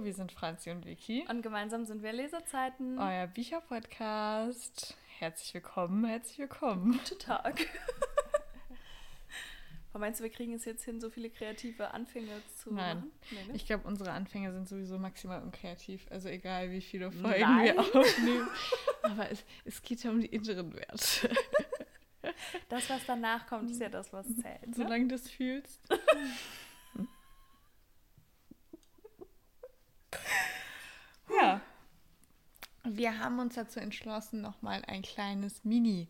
Hallo, wir sind Franzi und Vicky. Und gemeinsam sind wir Leserzeiten. Euer Bücherpodcast. Herzlich willkommen, herzlich willkommen. Guten Tag. Meinst du, wir kriegen es jetzt hin, so viele kreative Anfänge zu Nein. machen? Nee, ne? Ich glaube, unsere Anfänge sind sowieso maximal unkreativ. Also egal, wie viele Folgen Nein. wir aufnehmen. Aber es, es geht ja um die inneren Werte. Das, was danach kommt, ist ja das, was zählt. Ne? Solange du es fühlst. ja. Wir haben uns dazu entschlossen, nochmal ein kleines Mini-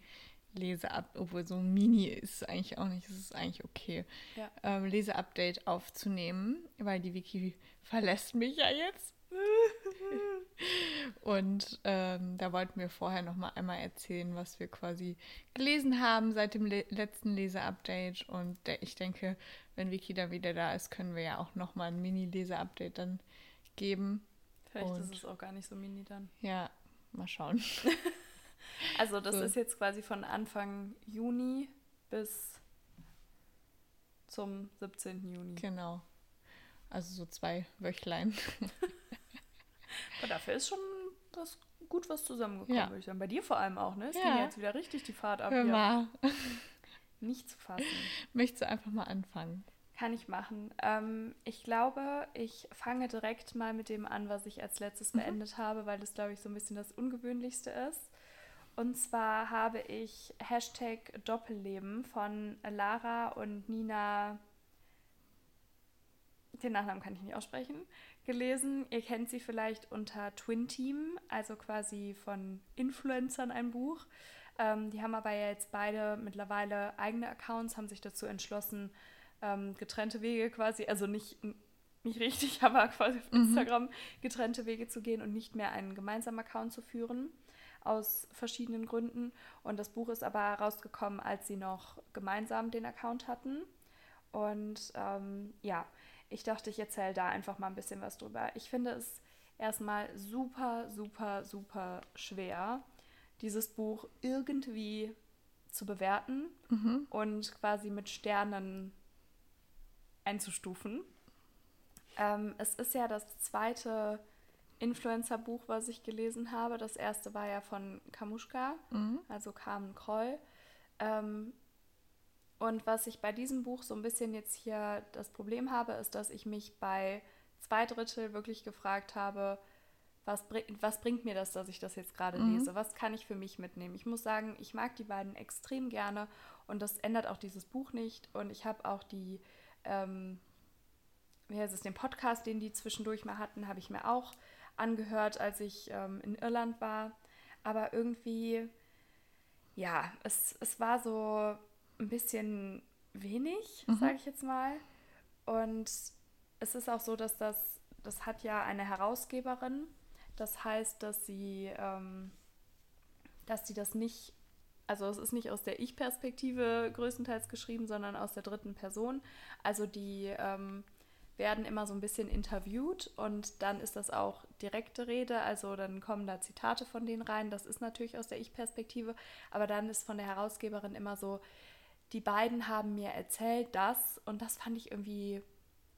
Leseupdate, obwohl so Mini ist eigentlich auch nicht, es ist eigentlich okay, ja. ähm, Leseupdate aufzunehmen, weil die Wiki verlässt mich ja jetzt. Und ähm, da wollten wir vorher noch mal einmal erzählen, was wir quasi gelesen haben seit dem le letzten Leseupdate. Und der, ich denke, wenn Vicky dann wieder da ist, können wir ja auch noch mal ein Mini-Leseupdate dann geben. Vielleicht Und, ist es auch gar nicht so mini dann. Ja, mal schauen. Also das so. ist jetzt quasi von Anfang Juni bis zum 17. Juni. Genau. Also so zwei Wöchlein. Aber dafür ist schon was, gut was zusammengekommen, ja. würde ich sagen. Bei dir vor allem auch, ne? Es ja. ging jetzt wieder richtig die Fahrt ab. Hör mal. Nicht zu fassen. Möchtest du einfach mal anfangen? Kann ich machen. Ähm, ich glaube, ich fange direkt mal mit dem an, was ich als letztes mhm. beendet habe, weil das, glaube ich, so ein bisschen das Ungewöhnlichste ist. Und zwar habe ich Hashtag Doppelleben von Lara und Nina, den Nachnamen kann ich nicht aussprechen, gelesen. Ihr kennt sie vielleicht unter Twin Team, also quasi von Influencern ein Buch. Ähm, die haben aber jetzt beide mittlerweile eigene Accounts, haben sich dazu entschlossen, ähm, getrennte Wege quasi, also nicht, nicht richtig, aber quasi auf mhm. Instagram getrennte Wege zu gehen und nicht mehr einen gemeinsamen Account zu führen aus verschiedenen Gründen. Und das Buch ist aber rausgekommen, als sie noch gemeinsam den Account hatten. Und ähm, ja, ich dachte, ich erzähle da einfach mal ein bisschen was drüber. Ich finde es erstmal super, super, super schwer, dieses Buch irgendwie zu bewerten mhm. und quasi mit Sternen einzustufen. Ähm, es ist ja das zweite Influencer-Buch, was ich gelesen habe. Das erste war ja von Kamuschka, mhm. also Carmen Kroll. Ähm, und was ich bei diesem Buch so ein bisschen jetzt hier das Problem habe, ist, dass ich mich bei zwei Drittel wirklich gefragt habe, was, bring, was bringt mir das, dass ich das jetzt gerade mhm. lese? Was kann ich für mich mitnehmen? Ich muss sagen, ich mag die beiden extrem gerne und das ändert auch dieses Buch nicht. Und ich habe auch die, ähm, wie heißt es, den Podcast, den die zwischendurch mal hatten, habe ich mir auch angehört, als ich ähm, in Irland war. Aber irgendwie, ja, es, es war so ein bisschen wenig, mhm. sage ich jetzt mal. Und es ist auch so, dass das, das hat ja eine Herausgeberin. Das heißt, dass sie, ähm, dass sie das nicht, also es ist nicht aus der Ich-Perspektive größtenteils geschrieben, sondern aus der dritten Person. Also die ähm, werden immer so ein bisschen interviewt und dann ist das auch direkte Rede, also dann kommen da Zitate von denen rein. Das ist natürlich aus der Ich-Perspektive, aber dann ist von der Herausgeberin immer so, die beiden haben mir erzählt das und das fand ich irgendwie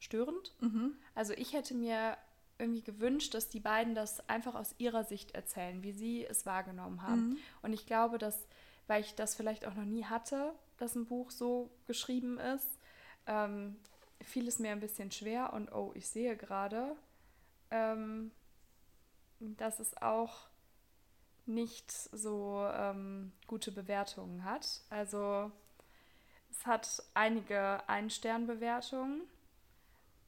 störend. Mhm. Also ich hätte mir irgendwie gewünscht, dass die beiden das einfach aus ihrer Sicht erzählen, wie sie es wahrgenommen haben. Mhm. Und ich glaube, dass, weil ich das vielleicht auch noch nie hatte, dass ein Buch so geschrieben ist, ähm, fiel es mir ein bisschen schwer und oh, ich sehe gerade, ähm, dass es auch nicht so ähm, gute Bewertungen hat. Also es hat einige Ein-Stern-Bewertungen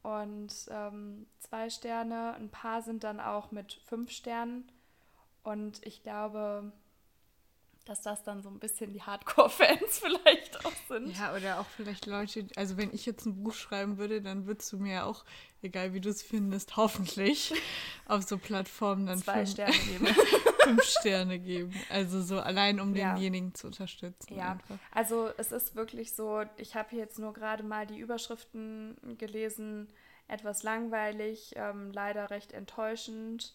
und ähm, zwei Sterne. Ein paar sind dann auch mit fünf Sternen. Und ich glaube, dass das dann so ein bisschen die Hardcore-Fans vielleicht auch sind. Ja, oder auch vielleicht Leute, also wenn ich jetzt ein Buch schreiben würde, dann würdest du mir auch, egal wie du es findest, hoffentlich auf so Plattformen dann zwei fünf, Sterne geben. fünf Sterne geben. Also so allein, um ja. denjenigen zu unterstützen. Ja, einfach. also es ist wirklich so, ich habe jetzt nur gerade mal die Überschriften gelesen, etwas langweilig, ähm, leider recht enttäuschend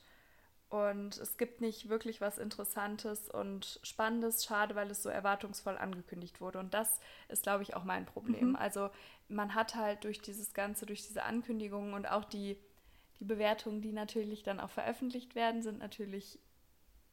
und es gibt nicht wirklich was Interessantes und Spannendes. Schade, weil es so erwartungsvoll angekündigt wurde. Und das ist, glaube ich, auch mein Problem. Mhm. Also man hat halt durch dieses Ganze, durch diese Ankündigungen und auch die, die Bewertungen, die natürlich dann auch veröffentlicht werden, sind natürlich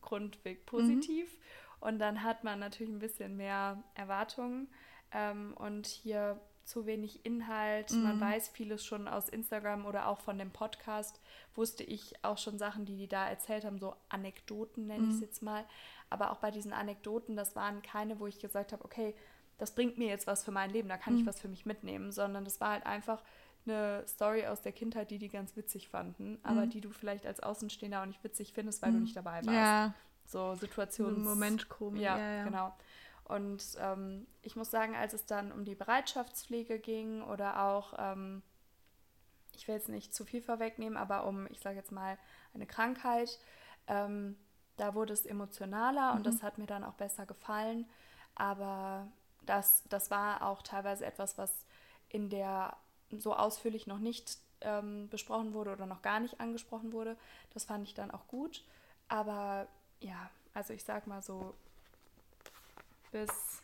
grundweg positiv. Mhm. Und dann hat man natürlich ein bisschen mehr Erwartungen. Ähm, und hier zu wenig Inhalt. Mhm. Man weiß vieles schon aus Instagram oder auch von dem Podcast. Wusste ich auch schon Sachen, die die da erzählt haben, so Anekdoten nenne mhm. ich es jetzt mal. Aber auch bei diesen Anekdoten, das waren keine, wo ich gesagt habe, okay, das bringt mir jetzt was für mein Leben, da kann mhm. ich was für mich mitnehmen, sondern das war halt einfach eine Story aus der Kindheit, die die ganz witzig fanden, aber mhm. die du vielleicht als Außenstehender auch nicht witzig findest, weil du mhm. nicht dabei warst. Ja. So Situationen. Moment komisch. Ja, ja, ja, genau. Und ähm, ich muss sagen, als es dann um die Bereitschaftspflege ging oder auch, ähm, ich will jetzt nicht zu viel vorwegnehmen, aber um, ich sage jetzt mal, eine Krankheit, ähm, da wurde es emotionaler mhm. und das hat mir dann auch besser gefallen. Aber das, das war auch teilweise etwas, was in der so ausführlich noch nicht ähm, besprochen wurde oder noch gar nicht angesprochen wurde. Das fand ich dann auch gut. Aber ja, also ich sag mal so, bis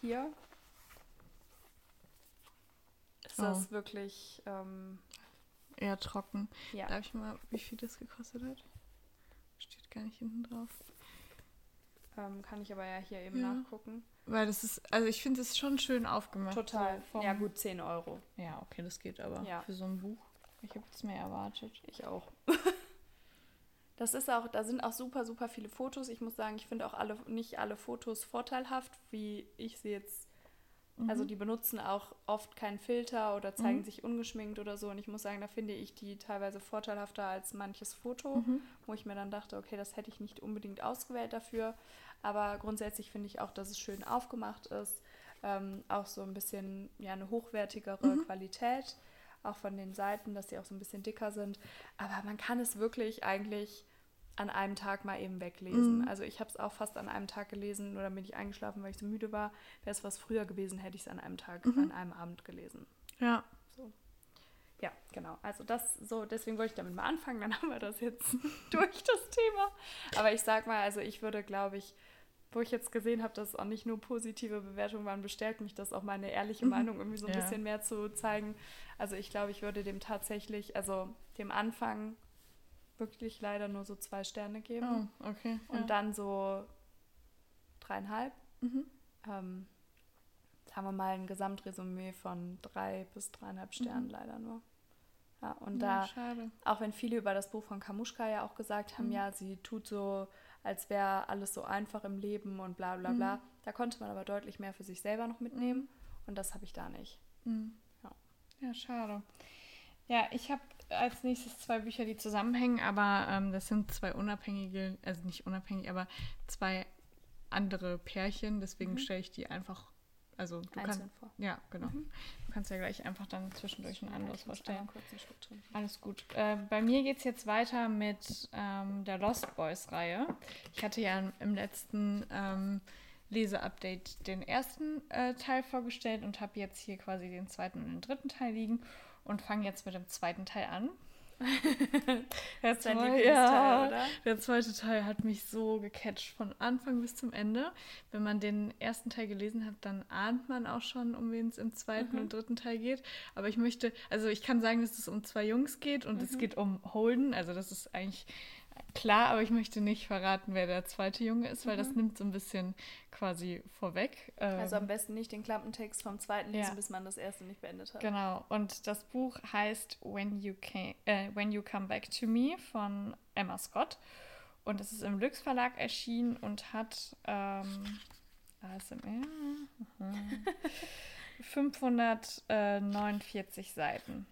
hier ist oh. das wirklich ähm, eher trocken. Ja. Darf ich mal, wie viel das gekostet hat? Steht gar nicht hinten drauf. Ähm, kann ich aber ja hier eben ja. nachgucken. Weil das ist, also ich finde es schon schön aufgemacht. Total. So ja, gut, 10 Euro. Ja, okay, das geht aber ja. für so ein Buch. Ich habe es mir erwartet. Ich auch. das ist auch, da sind auch super, super viele Fotos. Ich muss sagen, ich finde auch alle, nicht alle Fotos vorteilhaft, wie ich sie jetzt also mhm. Also die benutzen auch oft keinen Filter oder zeigen mhm. sich ungeschminkt oder so. Und ich muss sagen, da finde ich die teilweise vorteilhafter als manches Foto, mhm. wo ich mir dann dachte, okay, das hätte ich nicht unbedingt ausgewählt dafür. Aber grundsätzlich finde ich auch, dass es schön aufgemacht ist. Ähm, auch so ein bisschen ja, eine hochwertigere mhm. Qualität, auch von den Seiten, dass sie auch so ein bisschen dicker sind. Aber man kann es wirklich eigentlich an einem Tag mal eben weglesen. Mhm. Also ich habe es auch fast an einem Tag gelesen, nur dann bin ich eingeschlafen, weil ich so müde war. Wäre es was früher gewesen, hätte ich es an einem Tag, mhm. an einem Abend gelesen. Ja. So. Ja, genau. Also das so, deswegen wollte ich damit mal anfangen, dann haben wir das jetzt durch das Thema. Aber ich sag mal, also ich würde, glaube ich, wo ich jetzt gesehen habe, dass auch nicht nur positive Bewertungen waren, bestärkt mich das auch meine ehrliche mhm. Meinung irgendwie so ein ja. bisschen mehr zu zeigen. Also ich glaube, ich würde dem tatsächlich, also dem Anfang wirklich leider nur so zwei Sterne geben. Oh, okay. Und ja. dann so dreieinhalb. Mhm. Ähm, sagen wir mal ein Gesamtresümee von drei bis dreieinhalb mhm. Sternen mhm. leider nur. Ja, und ja, da, schade. auch wenn viele über das Buch von Kamuschka ja auch gesagt haben, mhm. ja, sie tut so, als wäre alles so einfach im Leben und bla bla bla. Mhm. Da konnte man aber deutlich mehr für sich selber noch mitnehmen mhm. und das habe ich da nicht. Ja. ja, schade. Ja, ich habe als nächstes zwei Bücher, die zusammenhängen, aber ähm, das sind zwei unabhängige, also nicht unabhängig, aber zwei andere Pärchen. Deswegen mhm. stelle ich die einfach, also du kannst. Ja, genau. Mhm. Du kannst ja gleich einfach dann zwischendurch ein anderes vorstellen. Alles gut. Äh, bei mir geht es jetzt weiter mit ähm, der Lost Boys-Reihe. Ich hatte ja im letzten ähm, Leseupdate den ersten äh, Teil vorgestellt und habe jetzt hier quasi den zweiten und den dritten Teil liegen und fange jetzt mit dem zweiten Teil an. der, zweite, ja, oder? der zweite Teil hat mich so gecatcht von Anfang bis zum Ende. Wenn man den ersten Teil gelesen hat, dann ahnt man auch schon, um wen es im zweiten mhm. und dritten Teil geht. Aber ich möchte, also ich kann sagen, dass es um zwei Jungs geht und mhm. es geht um Holden. Also das ist eigentlich Klar, aber ich möchte nicht verraten, wer der zweite Junge ist, weil mhm. das nimmt so ein bisschen quasi vorweg. also am ähm, besten nicht den Klappentext vom zweiten lesen, ja. bis man das erste nicht beendet hat. Genau. Und das Buch heißt When You, Came, äh, When you Come Back to Me von Emma Scott. Und es ist im Lux Verlag erschienen und hat ähm, ASMR, 549 Seiten.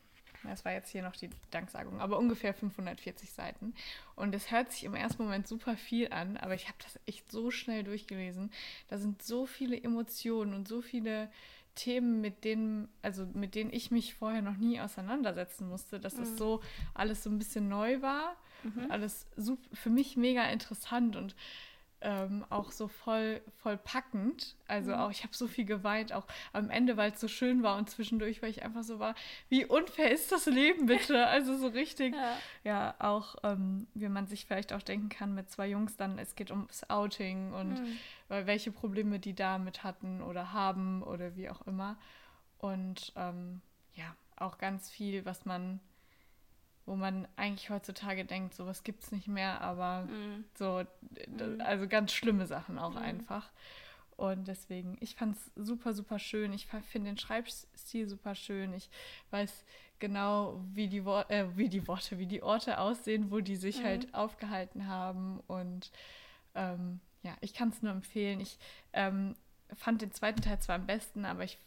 Das war jetzt hier noch die Danksagung, aber ungefähr 540 Seiten. Und es hört sich im ersten Moment super viel an, aber ich habe das echt so schnell durchgelesen. Da sind so viele Emotionen und so viele Themen, mit denen, also mit denen ich mich vorher noch nie auseinandersetzen musste, dass das mhm. so alles so ein bisschen neu war. Mhm. Alles super, für mich mega interessant und ähm, auch so voll, voll packend. Also mhm. auch, ich habe so viel geweint, auch am Ende, weil es so schön war und zwischendurch, weil ich einfach so war, wie unfair ist das Leben bitte? Also so richtig, ja, ja auch, ähm, wie man sich vielleicht auch denken kann mit zwei Jungs dann, es geht ums Outing und mhm. welche Probleme die damit hatten oder haben oder wie auch immer. Und ähm, ja, auch ganz viel, was man, wo man eigentlich heutzutage denkt, sowas gibt es nicht mehr, aber mm. so, mm. also ganz schlimme Sachen auch mm. einfach. Und deswegen, ich fand es super, super schön. Ich finde den Schreibstil super schön. Ich weiß genau, wie die, Wo äh, wie die Worte, wie die Orte aussehen, wo die sich mhm. halt aufgehalten haben. Und ähm, ja, ich kann es nur empfehlen. Ich ähm, fand den zweiten Teil zwar am besten, aber ich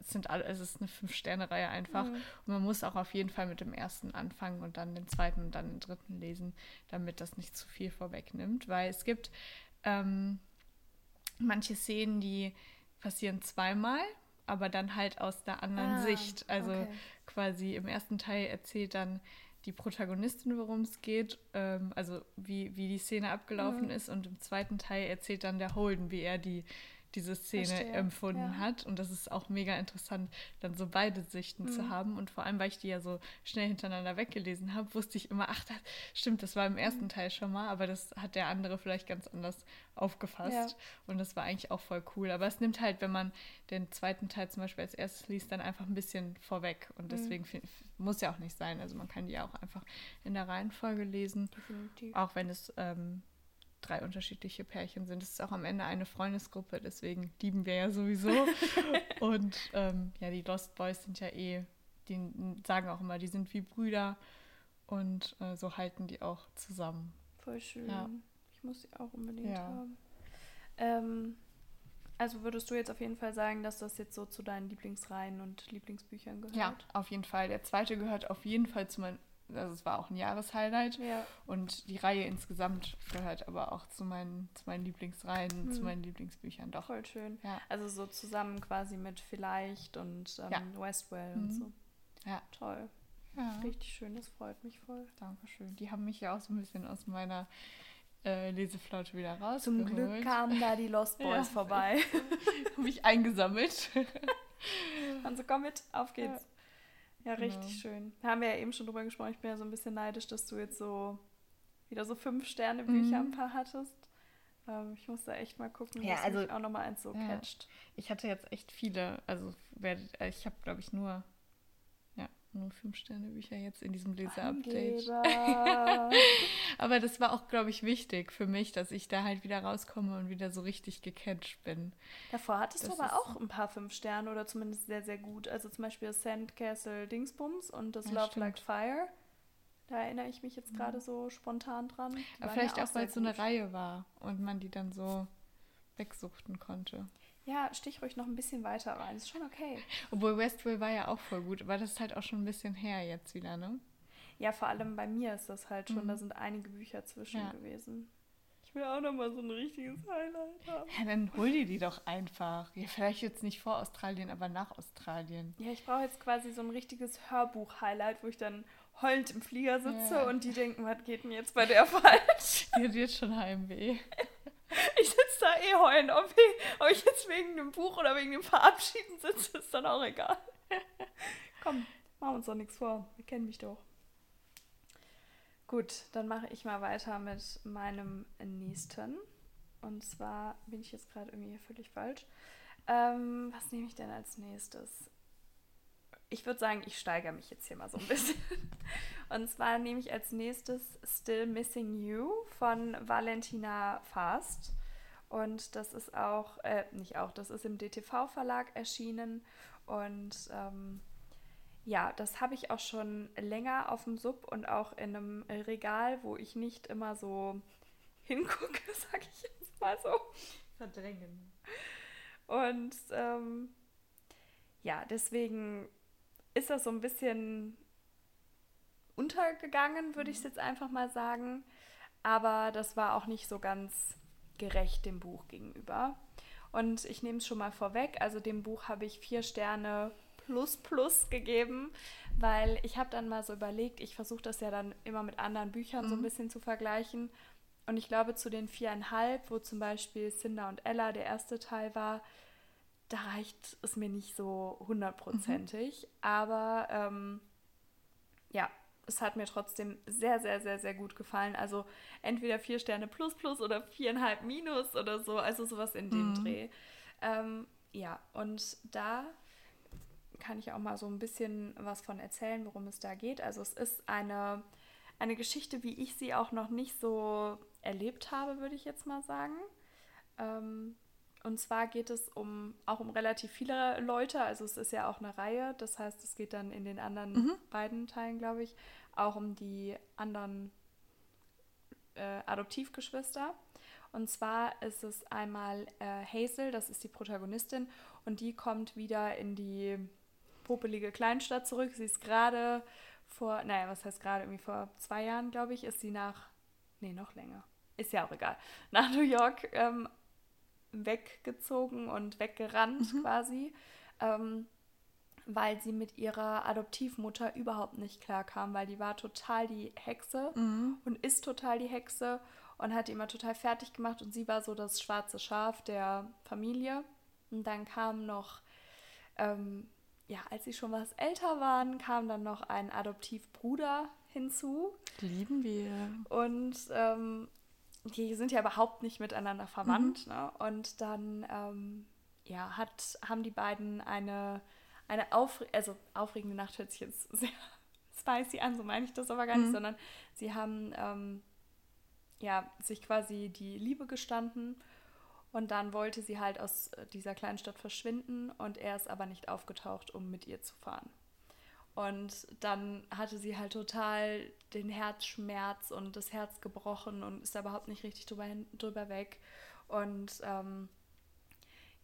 es sind alle, es ist eine Fünf-Sterne-Reihe einfach. Mhm. Und man muss auch auf jeden Fall mit dem ersten anfangen und dann den zweiten und dann den dritten lesen, damit das nicht zu viel vorwegnimmt. Weil es gibt ähm, manche Szenen, die passieren zweimal, aber dann halt aus der anderen ah, Sicht. Also okay. quasi im ersten Teil erzählt dann die Protagonistin, worum es geht, ähm, also wie, wie die Szene abgelaufen mhm. ist und im zweiten Teil erzählt dann der Holden, wie er die diese Szene Verstehe. empfunden ja. hat. Und das ist auch mega interessant, dann so beide Sichten mhm. zu haben. Und vor allem, weil ich die ja so schnell hintereinander weggelesen habe, wusste ich immer, ach, das, stimmt, das war im ersten mhm. Teil schon mal, aber das hat der andere vielleicht ganz anders aufgefasst. Ja. Und das war eigentlich auch voll cool. Aber es nimmt halt, wenn man den zweiten Teil zum Beispiel als erstes liest, dann einfach ein bisschen vorweg. Und mhm. deswegen mhm. muss ja auch nicht sein. Also man kann die auch einfach in der Reihenfolge lesen. Definitiv. Auch wenn es ähm, drei unterschiedliche Pärchen sind. Es ist auch am Ende eine Freundesgruppe, deswegen lieben wir ja sowieso. und ähm, ja, die Lost Boys sind ja eh, die sagen auch immer, die sind wie Brüder und äh, so halten die auch zusammen. Voll schön. Ja. Ich muss sie auch unbedingt ja. haben. Ähm, also würdest du jetzt auf jeden Fall sagen, dass das jetzt so zu deinen Lieblingsreihen und Lieblingsbüchern gehört? Ja, auf jeden Fall. Der zweite gehört auf jeden Fall zu meinen also es war auch ein Jahreshighlight. Ja. Und die Reihe insgesamt gehört aber auch zu meinen, zu meinen Lieblingsreihen, hm. zu meinen Lieblingsbüchern doch. Voll schön. Ja. Also so zusammen quasi mit Vielleicht und ähm, ja. Westwell mhm. und so. Ja. Toll. Ja. Richtig schön, das freut mich voll. Dankeschön. Die haben mich ja auch so ein bisschen aus meiner äh, Leseflaute wieder raus. Zum Glück kamen da die Lost Boys vorbei. mich eingesammelt. Also komm mit, auf geht's. Ja, genau. richtig genau. schön. Da haben wir ja eben schon drüber gesprochen. Ich bin ja so ein bisschen neidisch, dass du jetzt so wieder so fünf Sterne Bücher mhm. ein paar hattest. Ähm, ich muss da echt mal gucken, ja, dass also, mich auch nochmal eins so ja. catcht. Ich hatte jetzt echt viele. Also ich habe, glaube ich, nur nur fünf Sterne Bücher jetzt in diesem Leser-Update. Aber das war auch, glaube ich, wichtig für mich, dass ich da halt wieder rauskomme und wieder so richtig gecatcht bin. Davor hattest das du aber auch ein paar fünf Sterne oder zumindest sehr, sehr gut. Also zum Beispiel Sandcastle Dingsbums und das ja, Love stimmt. Like Fire. Da erinnere ich mich jetzt mhm. gerade so spontan dran. Die Aber vielleicht ja auch, weil es so eine Reihe war und man die dann so wegsuchten konnte. Ja, stich ruhig noch ein bisschen weiter rein. Ist schon okay. Obwohl Westville war ja auch voll gut, aber das ist halt auch schon ein bisschen her jetzt wieder, ne? Ja, vor allem bei mir ist das halt schon, mhm. da sind einige Bücher zwischen ja. gewesen. Ich will auch nochmal so ein richtiges Highlight haben. Ja, dann hol dir die doch einfach. Ja, vielleicht jetzt nicht vor Australien, aber nach Australien. Ja, ich brauche jetzt quasi so ein richtiges Hörbuch-Highlight, wo ich dann heulend im Flieger sitze ja. und die denken, was geht denn jetzt bei der falsch? Die hat jetzt schon Heimweh. Ich da eh heulen. Ob ich, ob ich jetzt wegen dem Buch oder wegen dem Verabschieden sitze, ist dann auch egal. Komm, machen uns doch nichts vor. Wir kennen mich doch. Gut, dann mache ich mal weiter mit meinem nächsten. Und zwar bin ich jetzt gerade irgendwie völlig falsch. Ähm, was nehme ich denn als nächstes? Ich würde sagen, ich steigere mich jetzt hier mal so ein bisschen. Und zwar nehme ich als nächstes Still Missing You von Valentina Fast. Und das ist auch, äh, nicht auch, das ist im DTV-Verlag erschienen. Und ähm, ja, das habe ich auch schon länger auf dem Sub und auch in einem Regal, wo ich nicht immer so hingucke, sag ich jetzt mal so. Verdrängen. Und ähm, ja, deswegen ist das so ein bisschen untergegangen, würde ich es mhm. jetzt einfach mal sagen. Aber das war auch nicht so ganz gerecht dem Buch gegenüber. Und ich nehme es schon mal vorweg, also dem Buch habe ich vier Sterne plus plus gegeben, weil ich habe dann mal so überlegt, ich versuche das ja dann immer mit anderen Büchern mhm. so ein mhm. bisschen zu vergleichen. Und ich glaube, zu den viereinhalb, wo zum Beispiel Cinder und Ella der erste Teil war, da reicht es mir nicht so hundertprozentig. Mhm. Aber ähm, ja, es hat mir trotzdem sehr, sehr, sehr, sehr gut gefallen. Also entweder vier Sterne plus plus oder viereinhalb minus oder so, also sowas in dem mhm. Dreh. Ähm, ja, und da kann ich auch mal so ein bisschen was von erzählen, worum es da geht. Also es ist eine, eine Geschichte, wie ich sie auch noch nicht so erlebt habe, würde ich jetzt mal sagen. Ähm, und zwar geht es um auch um relativ viele Leute. Also es ist ja auch eine Reihe. Das heißt, es geht dann in den anderen mhm. beiden Teilen, glaube ich, auch um die anderen äh, Adoptivgeschwister. Und zwar ist es einmal äh, Hazel, das ist die Protagonistin, und die kommt wieder in die popelige Kleinstadt zurück. Sie ist gerade vor, naja, was heißt gerade, irgendwie vor zwei Jahren, glaube ich, ist sie nach, nee, noch länger, ist ja auch egal, nach New York ähm, weggezogen und weggerannt mhm. quasi, ähm, weil sie mit ihrer Adoptivmutter überhaupt nicht klarkam, weil die war total die Hexe mhm. und ist total die Hexe und hat die immer total fertig gemacht und sie war so das schwarze Schaf der Familie. Und dann kam noch, ähm, ja, als sie schon was älter waren, kam dann noch ein Adoptivbruder hinzu. Lieben wir. Und ähm, die sind ja überhaupt nicht miteinander verwandt. Mhm. Ne? Und dann ähm, ja, hat, haben die beiden eine, eine aufre also aufregende Nacht, hört sich jetzt sehr spicy an, so meine ich das aber gar nicht, mhm. sondern sie haben ähm, ja, sich quasi die Liebe gestanden und dann wollte sie halt aus dieser kleinen Stadt verschwinden und er ist aber nicht aufgetaucht, um mit ihr zu fahren. Und dann hatte sie halt total den Herzschmerz und das Herz gebrochen und ist da überhaupt nicht richtig drüber, hin, drüber weg. Und ähm,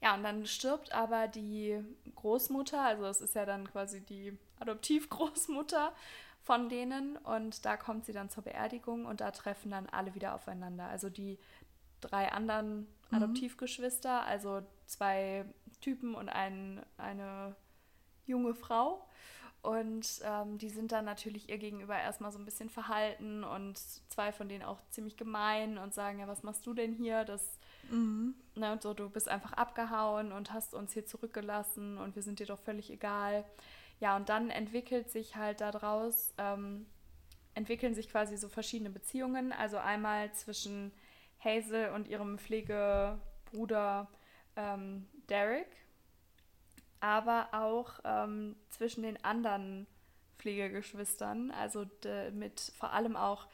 ja, und dann stirbt aber die Großmutter, also es ist ja dann quasi die Adoptivgroßmutter von denen. Und da kommt sie dann zur Beerdigung und da treffen dann alle wieder aufeinander. Also die drei anderen mhm. Adoptivgeschwister, also zwei Typen und ein, eine junge Frau. Und ähm, die sind dann natürlich ihr gegenüber erstmal so ein bisschen verhalten und zwei von denen auch ziemlich gemein und sagen, ja, was machst du denn hier? Das, mhm. ne, und so, du bist einfach abgehauen und hast uns hier zurückgelassen und wir sind dir doch völlig egal. Ja, und dann entwickelt sich halt daraus, ähm, entwickeln sich quasi so verschiedene Beziehungen. Also einmal zwischen Hazel und ihrem Pflegebruder ähm, Derek aber auch ähm, zwischen den anderen Pflegegeschwistern, also mit vor allem auch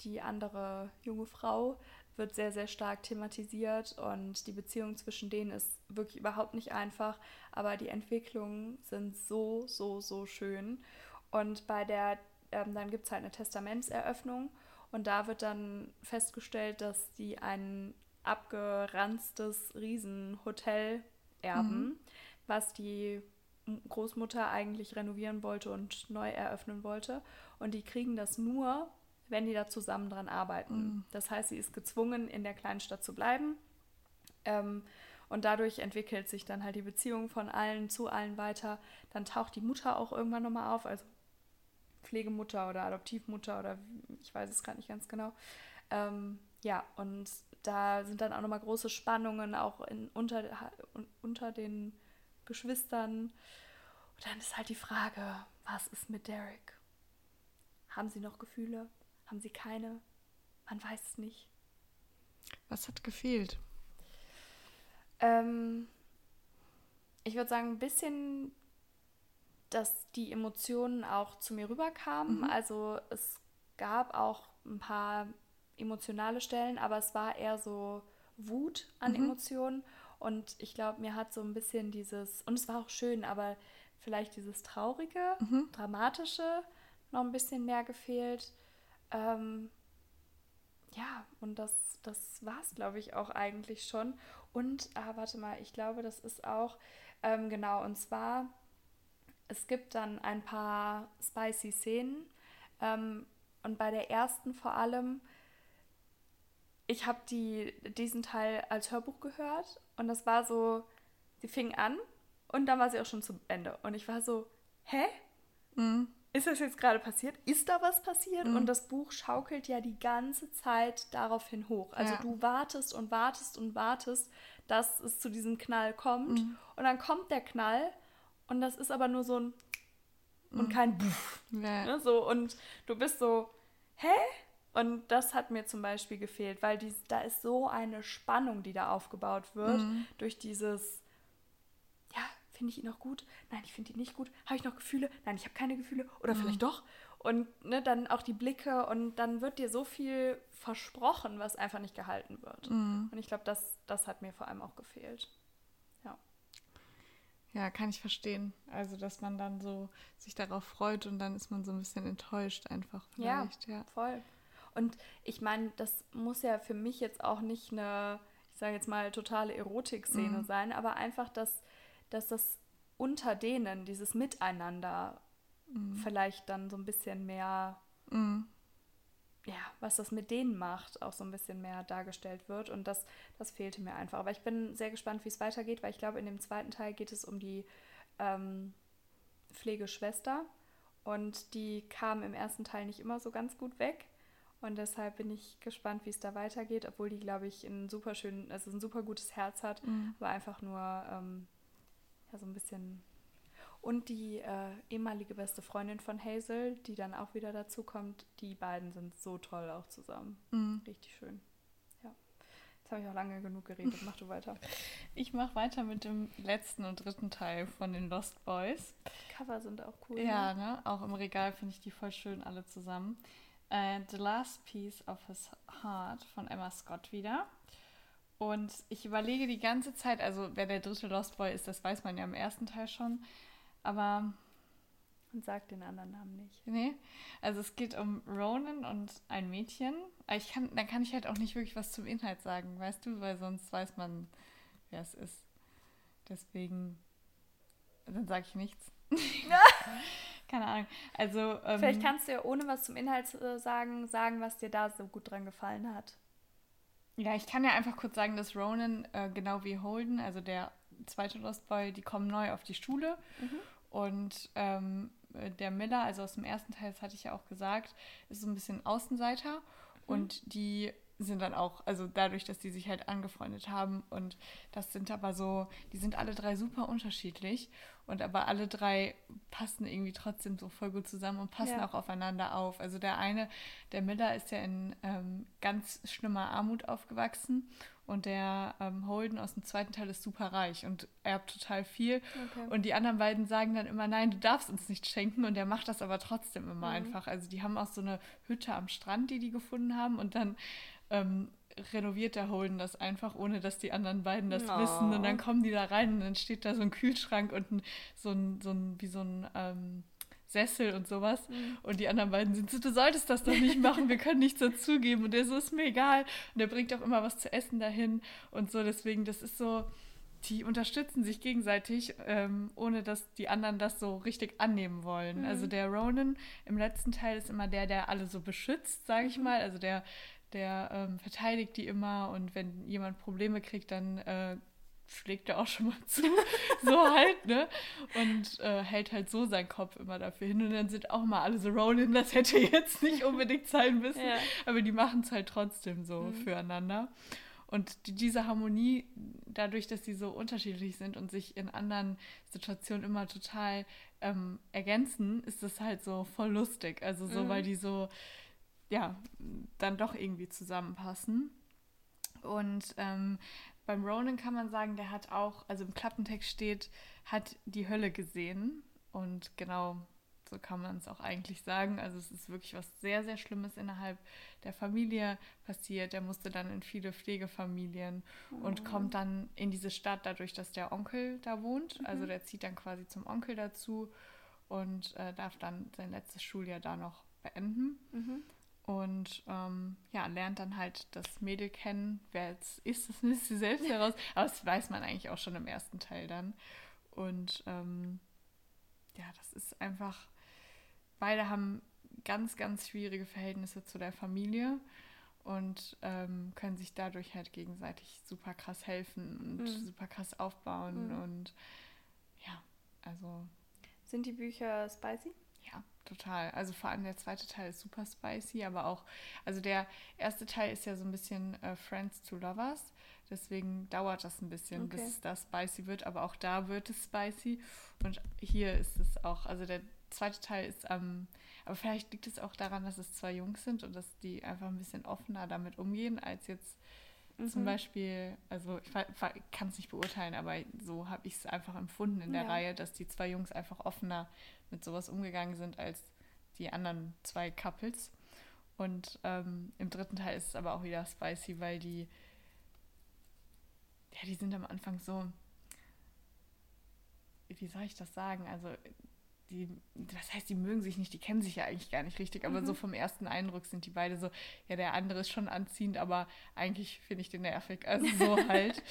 die andere junge Frau wird sehr, sehr stark thematisiert und die Beziehung zwischen denen ist wirklich überhaupt nicht einfach, aber die Entwicklungen sind so, so, so schön. Und bei der, ähm, dann gibt es halt eine Testamentseröffnung und da wird dann festgestellt, dass die ein abgeranztes Riesenhotel erben. Mhm was die Großmutter eigentlich renovieren wollte und neu eröffnen wollte. Und die kriegen das nur, wenn die da zusammen dran arbeiten. Mhm. Das heißt, sie ist gezwungen, in der kleinen Stadt zu bleiben. Ähm, und dadurch entwickelt sich dann halt die Beziehung von allen zu allen weiter. Dann taucht die Mutter auch irgendwann nochmal auf, also Pflegemutter oder Adoptivmutter oder ich weiß es gerade nicht ganz genau. Ähm, ja, und da sind dann auch nochmal große Spannungen auch in, unter, unter den Geschwistern. Und dann ist halt die Frage, was ist mit Derek? Haben sie noch Gefühle? Haben sie keine? Man weiß es nicht. Was hat gefehlt? Ähm, ich würde sagen, ein bisschen, dass die Emotionen auch zu mir rüberkamen. Mhm. Also es gab auch ein paar emotionale Stellen, aber es war eher so Wut an mhm. Emotionen und ich glaube, mir hat so ein bisschen dieses, und es war auch schön, aber vielleicht dieses Traurige, mhm. Dramatische noch ein bisschen mehr gefehlt. Ähm, ja, und das, das war es, glaube ich, auch eigentlich schon. Und, ah, warte mal, ich glaube, das ist auch, ähm, genau, und zwar, es gibt dann ein paar spicy Szenen. Ähm, und bei der ersten vor allem, ich habe die, diesen Teil als Hörbuch gehört und das war so, sie fing an und dann war sie auch schon zu Ende. Und ich war so, hä? Mhm. Ist das jetzt gerade passiert? Ist da was passiert? Mhm. Und das Buch schaukelt ja die ganze Zeit daraufhin hoch. Also ja. du wartest und wartest und wartest, dass es zu diesem Knall kommt. Mhm. Und dann kommt der Knall und das ist aber nur so ein und mhm. kein Buff. Ja. Ne, so, und du bist so, hä? Und das hat mir zum Beispiel gefehlt, weil dies, da ist so eine Spannung, die da aufgebaut wird, mhm. durch dieses ja, finde ich ihn noch gut? Nein, ich finde ihn nicht gut. Habe ich noch Gefühle? Nein, ich habe keine Gefühle. Oder mhm. vielleicht doch. Und ne, dann auch die Blicke und dann wird dir so viel versprochen, was einfach nicht gehalten wird. Mhm. Und ich glaube, das, das hat mir vor allem auch gefehlt. Ja. Ja, kann ich verstehen. Also, dass man dann so sich darauf freut und dann ist man so ein bisschen enttäuscht einfach. Ja, ja, voll. Und ich meine, das muss ja für mich jetzt auch nicht eine, ich sage jetzt mal, totale Erotik-Szene mhm. sein, aber einfach, dass, dass das unter denen, dieses Miteinander, mhm. vielleicht dann so ein bisschen mehr, mhm. ja, was das mit denen macht, auch so ein bisschen mehr dargestellt wird. Und das, das fehlte mir einfach. Aber ich bin sehr gespannt, wie es weitergeht, weil ich glaube, in dem zweiten Teil geht es um die ähm, Pflegeschwester. Und die kam im ersten Teil nicht immer so ganz gut weg. Und deshalb bin ich gespannt, wie es da weitergeht, obwohl die, glaube ich, ein super schön, also ein super gutes Herz hat, mhm. aber einfach nur ähm, ja, so ein bisschen. Und die äh, ehemalige beste Freundin von Hazel, die dann auch wieder dazu kommt, die beiden sind so toll auch zusammen. Mhm. Richtig schön. Ja. Jetzt habe ich auch lange genug geredet. Mach du weiter. Ich mache weiter mit dem letzten und dritten Teil von den Lost Boys. Die Cover sind auch cool. Ja, ne? ne? Auch im Regal finde ich die voll schön alle zusammen äh, The Last Piece of His Heart von Emma Scott wieder. Und ich überlege die ganze Zeit, also wer der dritte Lost Boy ist, das weiß man ja im ersten Teil schon. Aber. Und sagt den anderen Namen nicht. Nee. Also es geht um Ronan und ein Mädchen. Ich kann, dann kann ich halt auch nicht wirklich was zum Inhalt sagen, weißt du, weil sonst weiß man, wer es ist. Deswegen. Dann sage ich nichts. Keine Ahnung. Also, ähm, Vielleicht kannst du ja ohne was zum Inhalt äh, sagen, sagen, was dir da so gut dran gefallen hat. Ja, ich kann ja einfach kurz sagen, dass Ronan, äh, genau wie Holden, also der zweite Lost Boy, die kommen neu auf die Schule. Mhm. Und ähm, der Miller, also aus dem ersten Teil, das hatte ich ja auch gesagt, ist so ein bisschen Außenseiter. Mhm. Und die sind dann auch, also dadurch, dass die sich halt angefreundet haben und das sind aber so, die sind alle drei super unterschiedlich und aber alle drei passen irgendwie trotzdem so voll gut zusammen und passen ja. auch aufeinander auf. Also der eine, der Miller ist ja in ähm, ganz schlimmer Armut aufgewachsen und der ähm, Holden aus dem zweiten Teil ist super reich und erbt total viel. Okay. Und die anderen beiden sagen dann immer, nein, du darfst uns nicht schenken. Und der macht das aber trotzdem immer mhm. einfach. Also die haben auch so eine Hütte am Strand, die die gefunden haben. Und dann ähm, renoviert der Holden das einfach, ohne dass die anderen beiden das oh. wissen. Und dann kommen die da rein und dann steht da so ein Kühlschrank und ein, so ein, so ein, wie so ein ähm, Sessel und sowas. Mhm. Und die anderen beiden sind so, du solltest das doch nicht machen, wir können nichts dazugeben. Und der so, ist mir egal. Und der bringt auch immer was zu essen dahin und so. Deswegen, das ist so, die unterstützen sich gegenseitig, ähm, ohne dass die anderen das so richtig annehmen wollen. Mhm. Also der Ronan im letzten Teil ist immer der, der alle so beschützt, sage ich mhm. mal. Also der der ähm, verteidigt die immer und wenn jemand Probleme kriegt, dann äh, schlägt er auch schon mal zu. so halt, ne? Und äh, hält halt so seinen Kopf immer dafür hin. Und dann sind auch mal alle so Ronin, das hätte jetzt nicht unbedingt sein müssen. ja. Aber die machen es halt trotzdem so mhm. füreinander. Und die, diese Harmonie, dadurch, dass sie so unterschiedlich sind und sich in anderen Situationen immer total ähm, ergänzen, ist das halt so voll lustig. Also so, mhm. weil die so ja, dann doch irgendwie zusammenpassen. Und ähm, beim Ronan kann man sagen, der hat auch, also im Klappentext steht, hat die Hölle gesehen. Und genau so kann man es auch eigentlich sagen. Also es ist wirklich was sehr, sehr Schlimmes innerhalb der Familie passiert. Er musste dann in viele Pflegefamilien oh. und kommt dann in diese Stadt dadurch, dass der Onkel da wohnt. Mhm. Also der zieht dann quasi zum Onkel dazu und äh, darf dann sein letztes Schuljahr da noch beenden. Mhm. Und ähm, ja, lernt dann halt das Mädel kennen. Wer jetzt ist, das müsst sie selbst heraus. Aber das weiß man eigentlich auch schon im ersten Teil dann. Und ähm, ja, das ist einfach. Beide haben ganz, ganz schwierige Verhältnisse zu der Familie und ähm, können sich dadurch halt gegenseitig super krass helfen und mhm. super krass aufbauen. Mhm. Und ja, also. Sind die Bücher spicy? Total. Also vor allem der zweite Teil ist super spicy, aber auch, also der erste Teil ist ja so ein bisschen äh, Friends to Lovers. Deswegen dauert das ein bisschen, okay. bis das spicy wird, aber auch da wird es spicy. Und hier ist es auch, also der zweite Teil ist am, ähm, aber vielleicht liegt es auch daran, dass es zwei Jungs sind und dass die einfach ein bisschen offener damit umgehen, als jetzt Mhm. Zum Beispiel, also ich kann es nicht beurteilen, aber so habe ich es einfach empfunden in der ja. Reihe, dass die zwei Jungs einfach offener mit sowas umgegangen sind als die anderen zwei Couples. Und ähm, im dritten Teil ist es aber auch wieder spicy, weil die, ja, die sind am Anfang so, wie soll ich das sagen? Also die, das heißt, die mögen sich nicht, die kennen sich ja eigentlich gar nicht richtig, aber mhm. so vom ersten Eindruck sind die beide so, ja, der andere ist schon anziehend, aber eigentlich finde ich den nervig. Also so halt.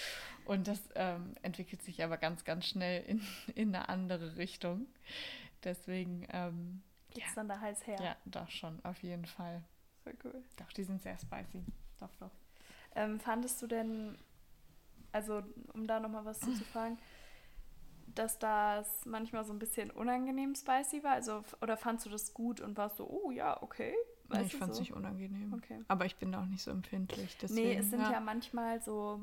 Und das ähm, entwickelt sich aber ganz, ganz schnell in, in eine andere Richtung. Deswegen. Ähm, Geht's ja, dann da heiß her? Ja, doch schon, auf jeden Fall. Sehr cool. Doch, die sind sehr spicy. Doch, doch. Ähm, fandest du denn, also um da nochmal was zu fragen, dass das manchmal so ein bisschen unangenehm spicy war? Also, oder fandst du das gut und warst so, oh ja, okay? Weißt nee, ich fand es so? nicht unangenehm. Okay. Aber ich bin da auch nicht so empfindlich. Deswegen, nee, es sind ja. ja manchmal so,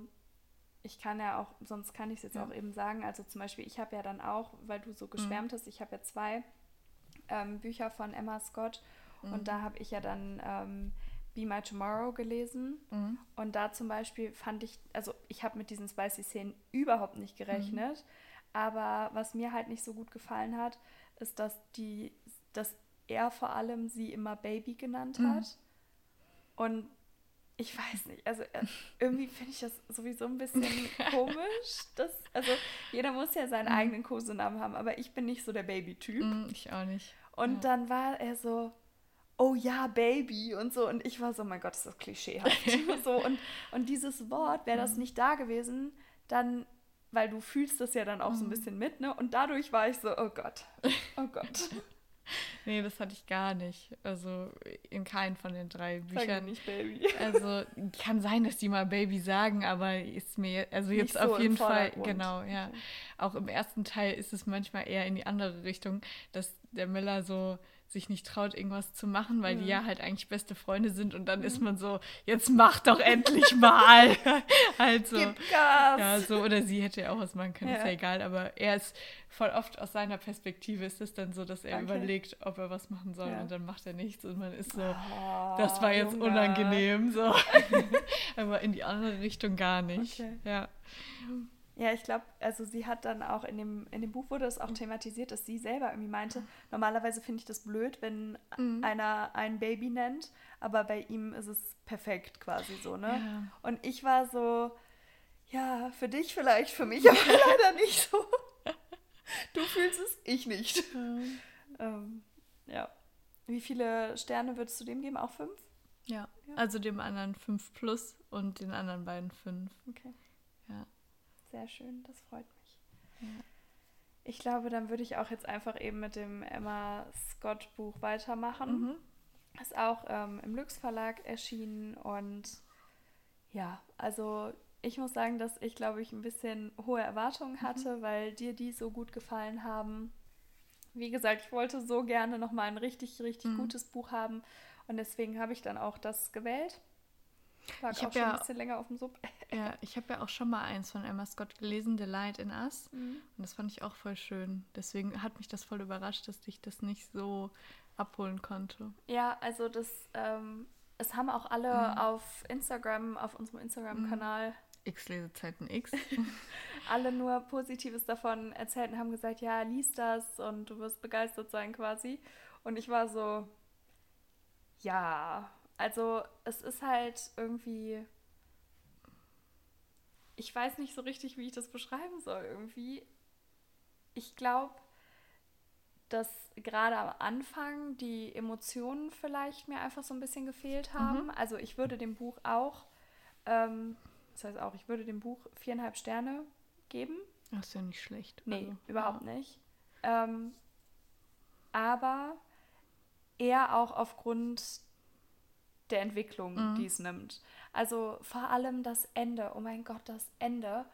ich kann ja auch, sonst kann ich es jetzt ja. auch eben sagen, also zum Beispiel, ich habe ja dann auch, weil du so mhm. geschwärmt mhm. hast, ich habe ja zwei ähm, Bücher von Emma Scott mhm. und da habe ich ja dann ähm, Be My Tomorrow gelesen mhm. und da zum Beispiel fand ich, also ich habe mit diesen spicy Szenen überhaupt nicht gerechnet, mhm. Aber was mir halt nicht so gut gefallen hat, ist, dass die, dass er vor allem sie immer Baby genannt mhm. hat. Und ich weiß nicht, also äh, irgendwie finde ich das sowieso ein bisschen komisch. Dass, also jeder muss ja seinen mhm. eigenen Kosenamen haben, aber ich bin nicht so der Baby-Typ. Mhm, ich auch nicht. Und ja. dann war er so, oh ja, Baby und so. Und ich war so, mein Gott, ist das klischeehaft. so, und, und dieses Wort, wäre das mhm. nicht da gewesen, dann weil du fühlst das ja dann auch so ein bisschen mit, ne? Und dadurch war ich so, oh Gott, oh Gott. nee, das hatte ich gar nicht. Also in keinem von den drei Büchern. Sag nicht Baby. also kann sein, dass die mal Baby sagen, aber ist mir, also jetzt so auf jeden Fall, genau, ja. Okay. Auch im ersten Teil ist es manchmal eher in die andere Richtung, dass der Miller so sich nicht traut, irgendwas zu machen, weil mhm. die ja halt eigentlich beste Freunde sind und dann mhm. ist man so, jetzt mach doch endlich mal. halt so. Gib Gas. Ja, so, oder sie hätte ja auch was machen können, ja. ist ja egal, aber er ist voll oft aus seiner Perspektive ist es dann so, dass er okay. überlegt, ob er was machen soll ja. und dann macht er nichts und man ist so, oh, das war jetzt Junge. unangenehm, so. aber in die andere Richtung gar nicht. Okay. Ja. Ja, ich glaube, also sie hat dann auch in dem, in dem Buch wurde es auch thematisiert, dass sie selber irgendwie meinte, normalerweise finde ich das blöd, wenn mhm. einer ein Baby nennt, aber bei ihm ist es perfekt quasi so, ne? Ja. Und ich war so, ja, für dich vielleicht, für mich aber leider nicht so. Du fühlst es, ich nicht. Mhm. Ähm, ja. Wie viele Sterne würdest du dem geben? Auch fünf? Ja. ja. Also dem anderen fünf plus und den anderen beiden fünf. Okay. Ja. Sehr schön, das freut mich. Ja. Ich glaube, dann würde ich auch jetzt einfach eben mit dem Emma Scott Buch weitermachen. Mhm. Ist auch ähm, im Lux Verlag erschienen und ja, also ich muss sagen, dass ich glaube ich ein bisschen hohe Erwartungen mhm. hatte, mhm. weil dir die so gut gefallen haben. Wie gesagt, ich wollte so gerne noch mal ein richtig richtig mhm. gutes Buch haben und deswegen habe ich dann auch das gewählt. Lag ich auch schon ja, ein bisschen länger auf dem Sub. ja, ich habe ja auch schon mal eins von Emma Scott gelesen, The Light in Us. Mhm. Und das fand ich auch voll schön. Deswegen hat mich das voll überrascht, dass ich das nicht so abholen konnte. Ja, also das, ähm, es haben auch alle mhm. auf Instagram, auf unserem Instagram-Kanal. Mhm. X-Lesezeiten X. alle nur Positives davon erzählt und haben gesagt, ja, lies das und du wirst begeistert sein quasi. Und ich war so, ja, also es ist halt irgendwie, ich weiß nicht so richtig, wie ich das beschreiben soll. Irgendwie, ich glaube, dass gerade am Anfang die Emotionen vielleicht mir einfach so ein bisschen gefehlt haben. Mhm. Also ich würde dem Buch auch, ähm, das heißt auch, ich würde dem Buch viereinhalb Sterne geben. Das ist ja nicht schlecht. Nee, also, überhaupt ja. nicht. Ähm, aber eher auch aufgrund der Entwicklung, mhm. die es nimmt. Also vor allem das Ende. Oh mein Gott, das Ende.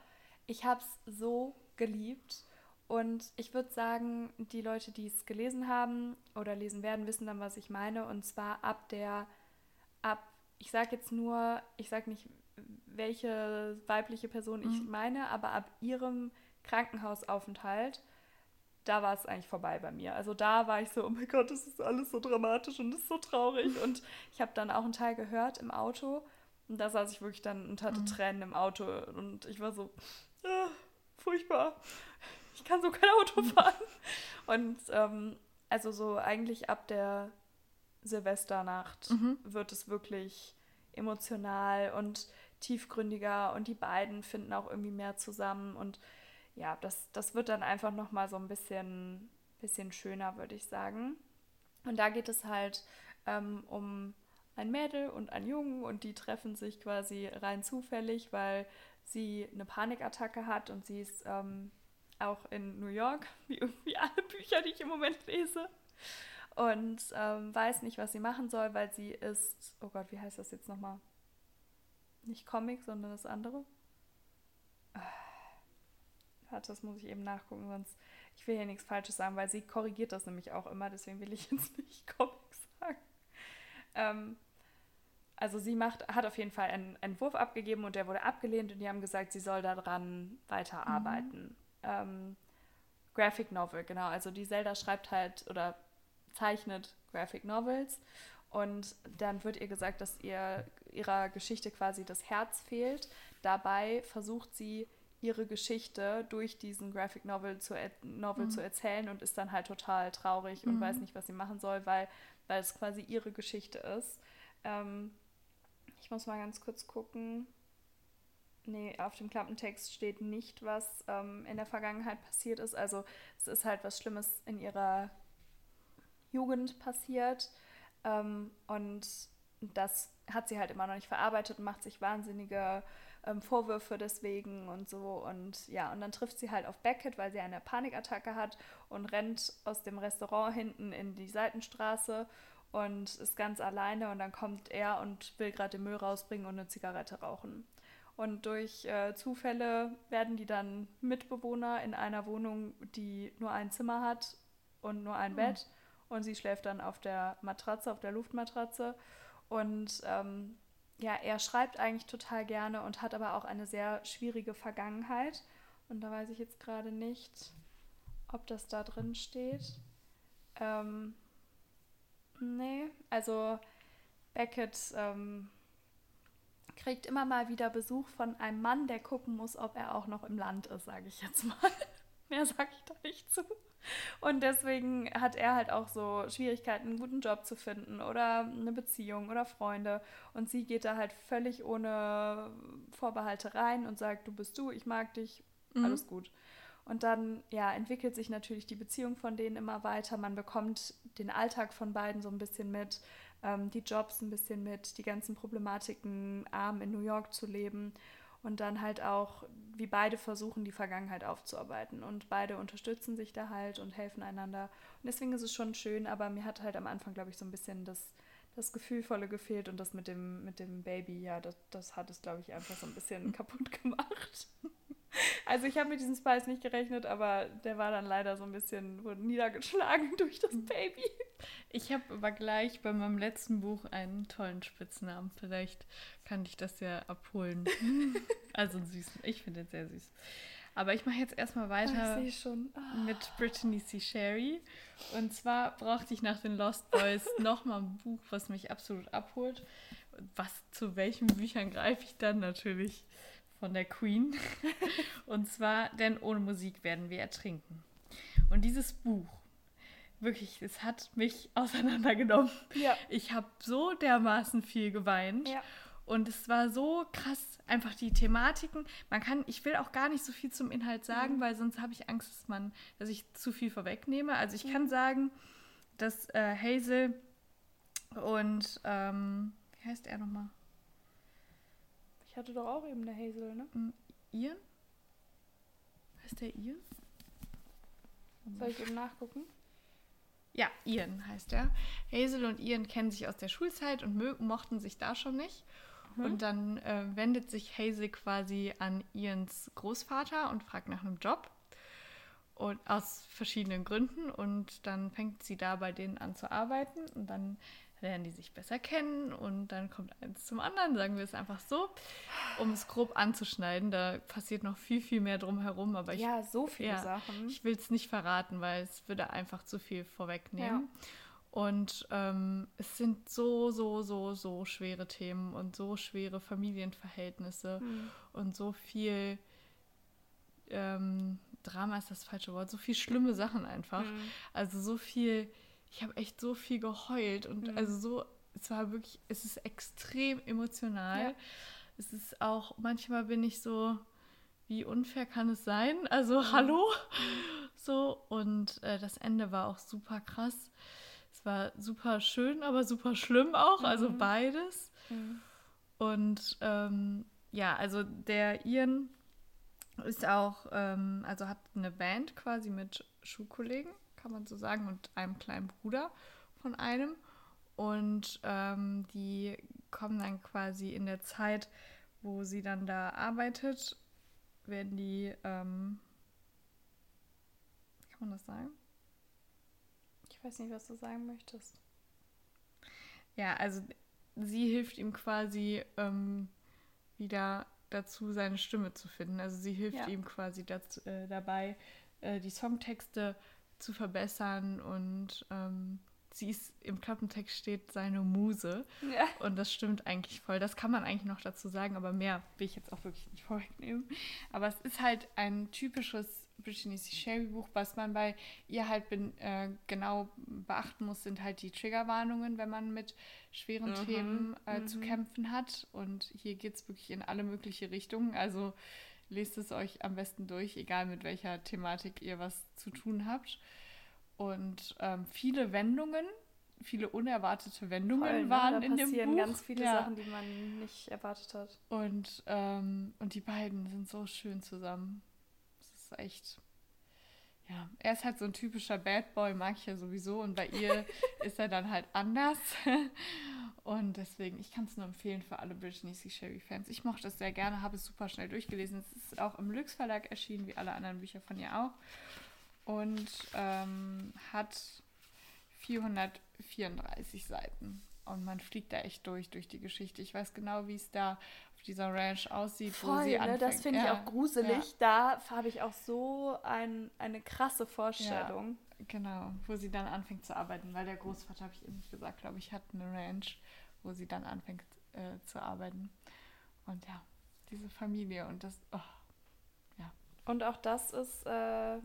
Ich habe es so geliebt. Und ich würde sagen, die Leute, die es gelesen haben oder lesen werden, wissen dann, was ich meine. Und zwar ab der, ab, ich sage jetzt nur, ich sage nicht, welche weibliche Person mhm. ich meine, aber ab ihrem Krankenhausaufenthalt da war es eigentlich vorbei bei mir. Also da war ich so, oh mein Gott, das ist alles so dramatisch und das ist so traurig. Und ich habe dann auch einen Teil gehört im Auto Und da saß ich wirklich dann und hatte mhm. Tränen im Auto und ich war so, ah, furchtbar. Ich kann so kein Auto fahren. und ähm, also so eigentlich ab der Silvesternacht mhm. wird es wirklich emotional und tiefgründiger und die beiden finden auch irgendwie mehr zusammen und ja, das, das wird dann einfach nochmal so ein bisschen, bisschen schöner, würde ich sagen. Und da geht es halt ähm, um ein Mädel und ein Jungen und die treffen sich quasi rein zufällig, weil sie eine Panikattacke hat und sie ist ähm, auch in New York, wie irgendwie alle Bücher, die ich im Moment lese. Und ähm, weiß nicht, was sie machen soll, weil sie ist, oh Gott, wie heißt das jetzt nochmal? Nicht Comic, sondern das andere. Warte, das muss ich eben nachgucken, sonst ich will hier nichts Falsches sagen, weil sie korrigiert das nämlich auch immer, deswegen will ich jetzt nicht Comic sagen. Ähm, also sie macht, hat auf jeden Fall einen Entwurf abgegeben und der wurde abgelehnt und die haben gesagt, sie soll daran weiterarbeiten. Mhm. Ähm, Graphic Novel, genau. Also die Zelda schreibt halt oder zeichnet Graphic Novels und dann wird ihr gesagt, dass ihr ihrer Geschichte quasi das Herz fehlt. Dabei versucht sie ihre Geschichte durch diesen Graphic Novel zu, er Novel mhm. zu erzählen und ist dann halt total traurig und mhm. weiß nicht, was sie machen soll, weil, weil es quasi ihre Geschichte ist. Ähm, ich muss mal ganz kurz gucken. Nee, auf dem Klappentext steht nicht, was ähm, in der Vergangenheit passiert ist. Also es ist halt was Schlimmes in ihrer Jugend passiert. Ähm, und das hat sie halt immer noch nicht verarbeitet und macht sich wahnsinnige ähm, Vorwürfe deswegen und so. Und ja, und dann trifft sie halt auf Beckett, weil sie eine Panikattacke hat und rennt aus dem Restaurant hinten in die Seitenstraße und ist ganz alleine. Und dann kommt er und will gerade den Müll rausbringen und eine Zigarette rauchen. Und durch äh, Zufälle werden die dann Mitbewohner in einer Wohnung, die nur ein Zimmer hat und nur ein mhm. Bett. Und sie schläft dann auf der Matratze, auf der Luftmatratze. Und ähm, ja, er schreibt eigentlich total gerne und hat aber auch eine sehr schwierige Vergangenheit. Und da weiß ich jetzt gerade nicht, ob das da drin steht. Ähm, nee, also Beckett ähm, kriegt immer mal wieder Besuch von einem Mann, der gucken muss, ob er auch noch im Land ist, sage ich jetzt mal. Mehr sage ich da nicht zu. Und deswegen hat er halt auch so Schwierigkeiten, einen guten Job zu finden oder eine Beziehung oder Freunde. Und sie geht da halt völlig ohne Vorbehalte rein und sagt, du bist du, ich mag dich, mhm. alles gut. Und dann ja, entwickelt sich natürlich die Beziehung von denen immer weiter. Man bekommt den Alltag von beiden so ein bisschen mit, ähm, die Jobs ein bisschen mit, die ganzen Problematiken, arm in New York zu leben und dann halt auch, wie beide versuchen, die Vergangenheit aufzuarbeiten. Und beide unterstützen sich da halt und helfen einander. Und deswegen ist es schon schön, aber mir hat halt am Anfang, glaube ich, so ein bisschen das, das Gefühlvolle gefehlt und das mit dem, mit dem Baby, ja, das, das hat es, glaube ich, einfach so ein bisschen kaputt gemacht. Also ich habe mit diesem Spice nicht gerechnet, aber der war dann leider so ein bisschen wurde niedergeschlagen durch das Baby. Ich habe aber gleich bei meinem letzten Buch einen tollen Spitznamen. Vielleicht kann ich das ja abholen. also süß. Ich finde es sehr süß. Aber ich mache jetzt erstmal weiter oh. mit Brittany C. Sherry. Und zwar brauchte ich nach den Lost Boys nochmal ein Buch, was mich absolut abholt. Was zu welchen Büchern greife ich dann natürlich? Von der Queen. Und zwar, denn ohne Musik werden wir ertrinken. Und dieses Buch, wirklich, es hat mich auseinandergenommen. Ja. Ich habe so dermaßen viel geweint. Ja. Und es war so krass, einfach die Thematiken. Man kann, ich will auch gar nicht so viel zum Inhalt sagen, mhm. weil sonst habe ich Angst, dass man, dass ich zu viel vorwegnehme. Also ich mhm. kann sagen, dass äh, Hazel und ähm, wie heißt er nochmal? Ich hatte doch auch eben eine Hazel, ne? Mm, Ian? Heißt der Ian? Soll ich eben nachgucken? Ja, Ian heißt er. Hazel und Ian kennen sich aus der Schulzeit und mochten sich da schon nicht. Mhm. Und dann äh, wendet sich Hazel quasi an Ians Großvater und fragt nach einem Job. Und aus verschiedenen Gründen. Und dann fängt sie da bei denen an zu arbeiten. Und dann lernen die sich besser kennen und dann kommt eins zum anderen, sagen wir es einfach so, um es grob anzuschneiden. Da passiert noch viel, viel mehr drumherum, aber ich, ja, so viele ja, Sachen. Ich will es nicht verraten, weil es würde einfach zu viel vorwegnehmen. Ja. Und ähm, es sind so, so, so, so schwere Themen und so schwere Familienverhältnisse mhm. und so viel ähm, Drama ist das falsche Wort, so viel schlimme Sachen einfach. Mhm. Also so viel, ich habe echt so viel geheult und mhm. also so, es war wirklich, es ist extrem emotional. Ja. Es ist auch, manchmal bin ich so, wie unfair kann es sein? Also mhm. hallo? So, und äh, das Ende war auch super krass. Es war super schön, aber super schlimm auch, also mhm. beides. Mhm. Und ähm, ja, also der Ian ist auch, ähm, also hat eine Band quasi mit Schulkollegen, kann man so sagen, und einem kleinen Bruder von einem. Und ähm, die kommen dann quasi in der Zeit, wo sie dann da arbeitet, werden die, ähm, kann man das sagen? Ich weiß nicht, was du sagen möchtest. Ja, also sie hilft ihm quasi ähm, wieder dazu, seine Stimme zu finden. Also sie hilft ja. ihm quasi dazu, äh, dabei, äh, die Songtexte zu verbessern und ähm, sie ist im Klappentext steht seine Muse. Ja. Und das stimmt eigentlich voll. Das kann man eigentlich noch dazu sagen, aber mehr will ich jetzt auch wirklich nicht vorwegnehmen. Aber es ist halt ein typisches Brittany C. Sherry Buch, was man bei ihr halt bin, äh, genau beachten muss, sind halt die Triggerwarnungen, wenn man mit schweren mhm. Themen äh, mhm. zu kämpfen hat. Und hier geht es wirklich in alle möglichen Richtungen. Also lest es euch am besten durch, egal mit welcher Thematik ihr was zu tun habt. Und ähm, viele Wendungen, viele unerwartete Wendungen Voll, ne? waren in dem Buch. passieren ganz viele ja. Sachen, die man nicht erwartet hat. Und, ähm, und die beiden sind so schön zusammen ist echt. Ja, er ist halt so ein typischer Bad Boy, mag ich ja sowieso. Und bei ihr ist er dann halt anders. Und deswegen, ich kann es nur empfehlen für alle Brittany C. Sherry-Fans. Ich mochte es sehr gerne, habe es super schnell durchgelesen. Es ist auch im Lux Verlag erschienen, wie alle anderen Bücher von ihr auch. Und ähm, hat 434 Seiten. Und man fliegt da echt durch, durch die Geschichte. Ich weiß genau, wie es da dieser Ranch aussieht, Voll, wo sie ne? anfängt. Das finde ich ja, auch gruselig. Ja. Da habe ich auch so ein, eine krasse Vorstellung. Ja, genau, wo sie dann anfängt zu arbeiten, weil der Großvater, habe ich eben gesagt, glaube ich, hat eine Ranch, wo sie dann anfängt äh, zu arbeiten. Und ja, diese Familie und das, oh, ja. Und auch das ist äh,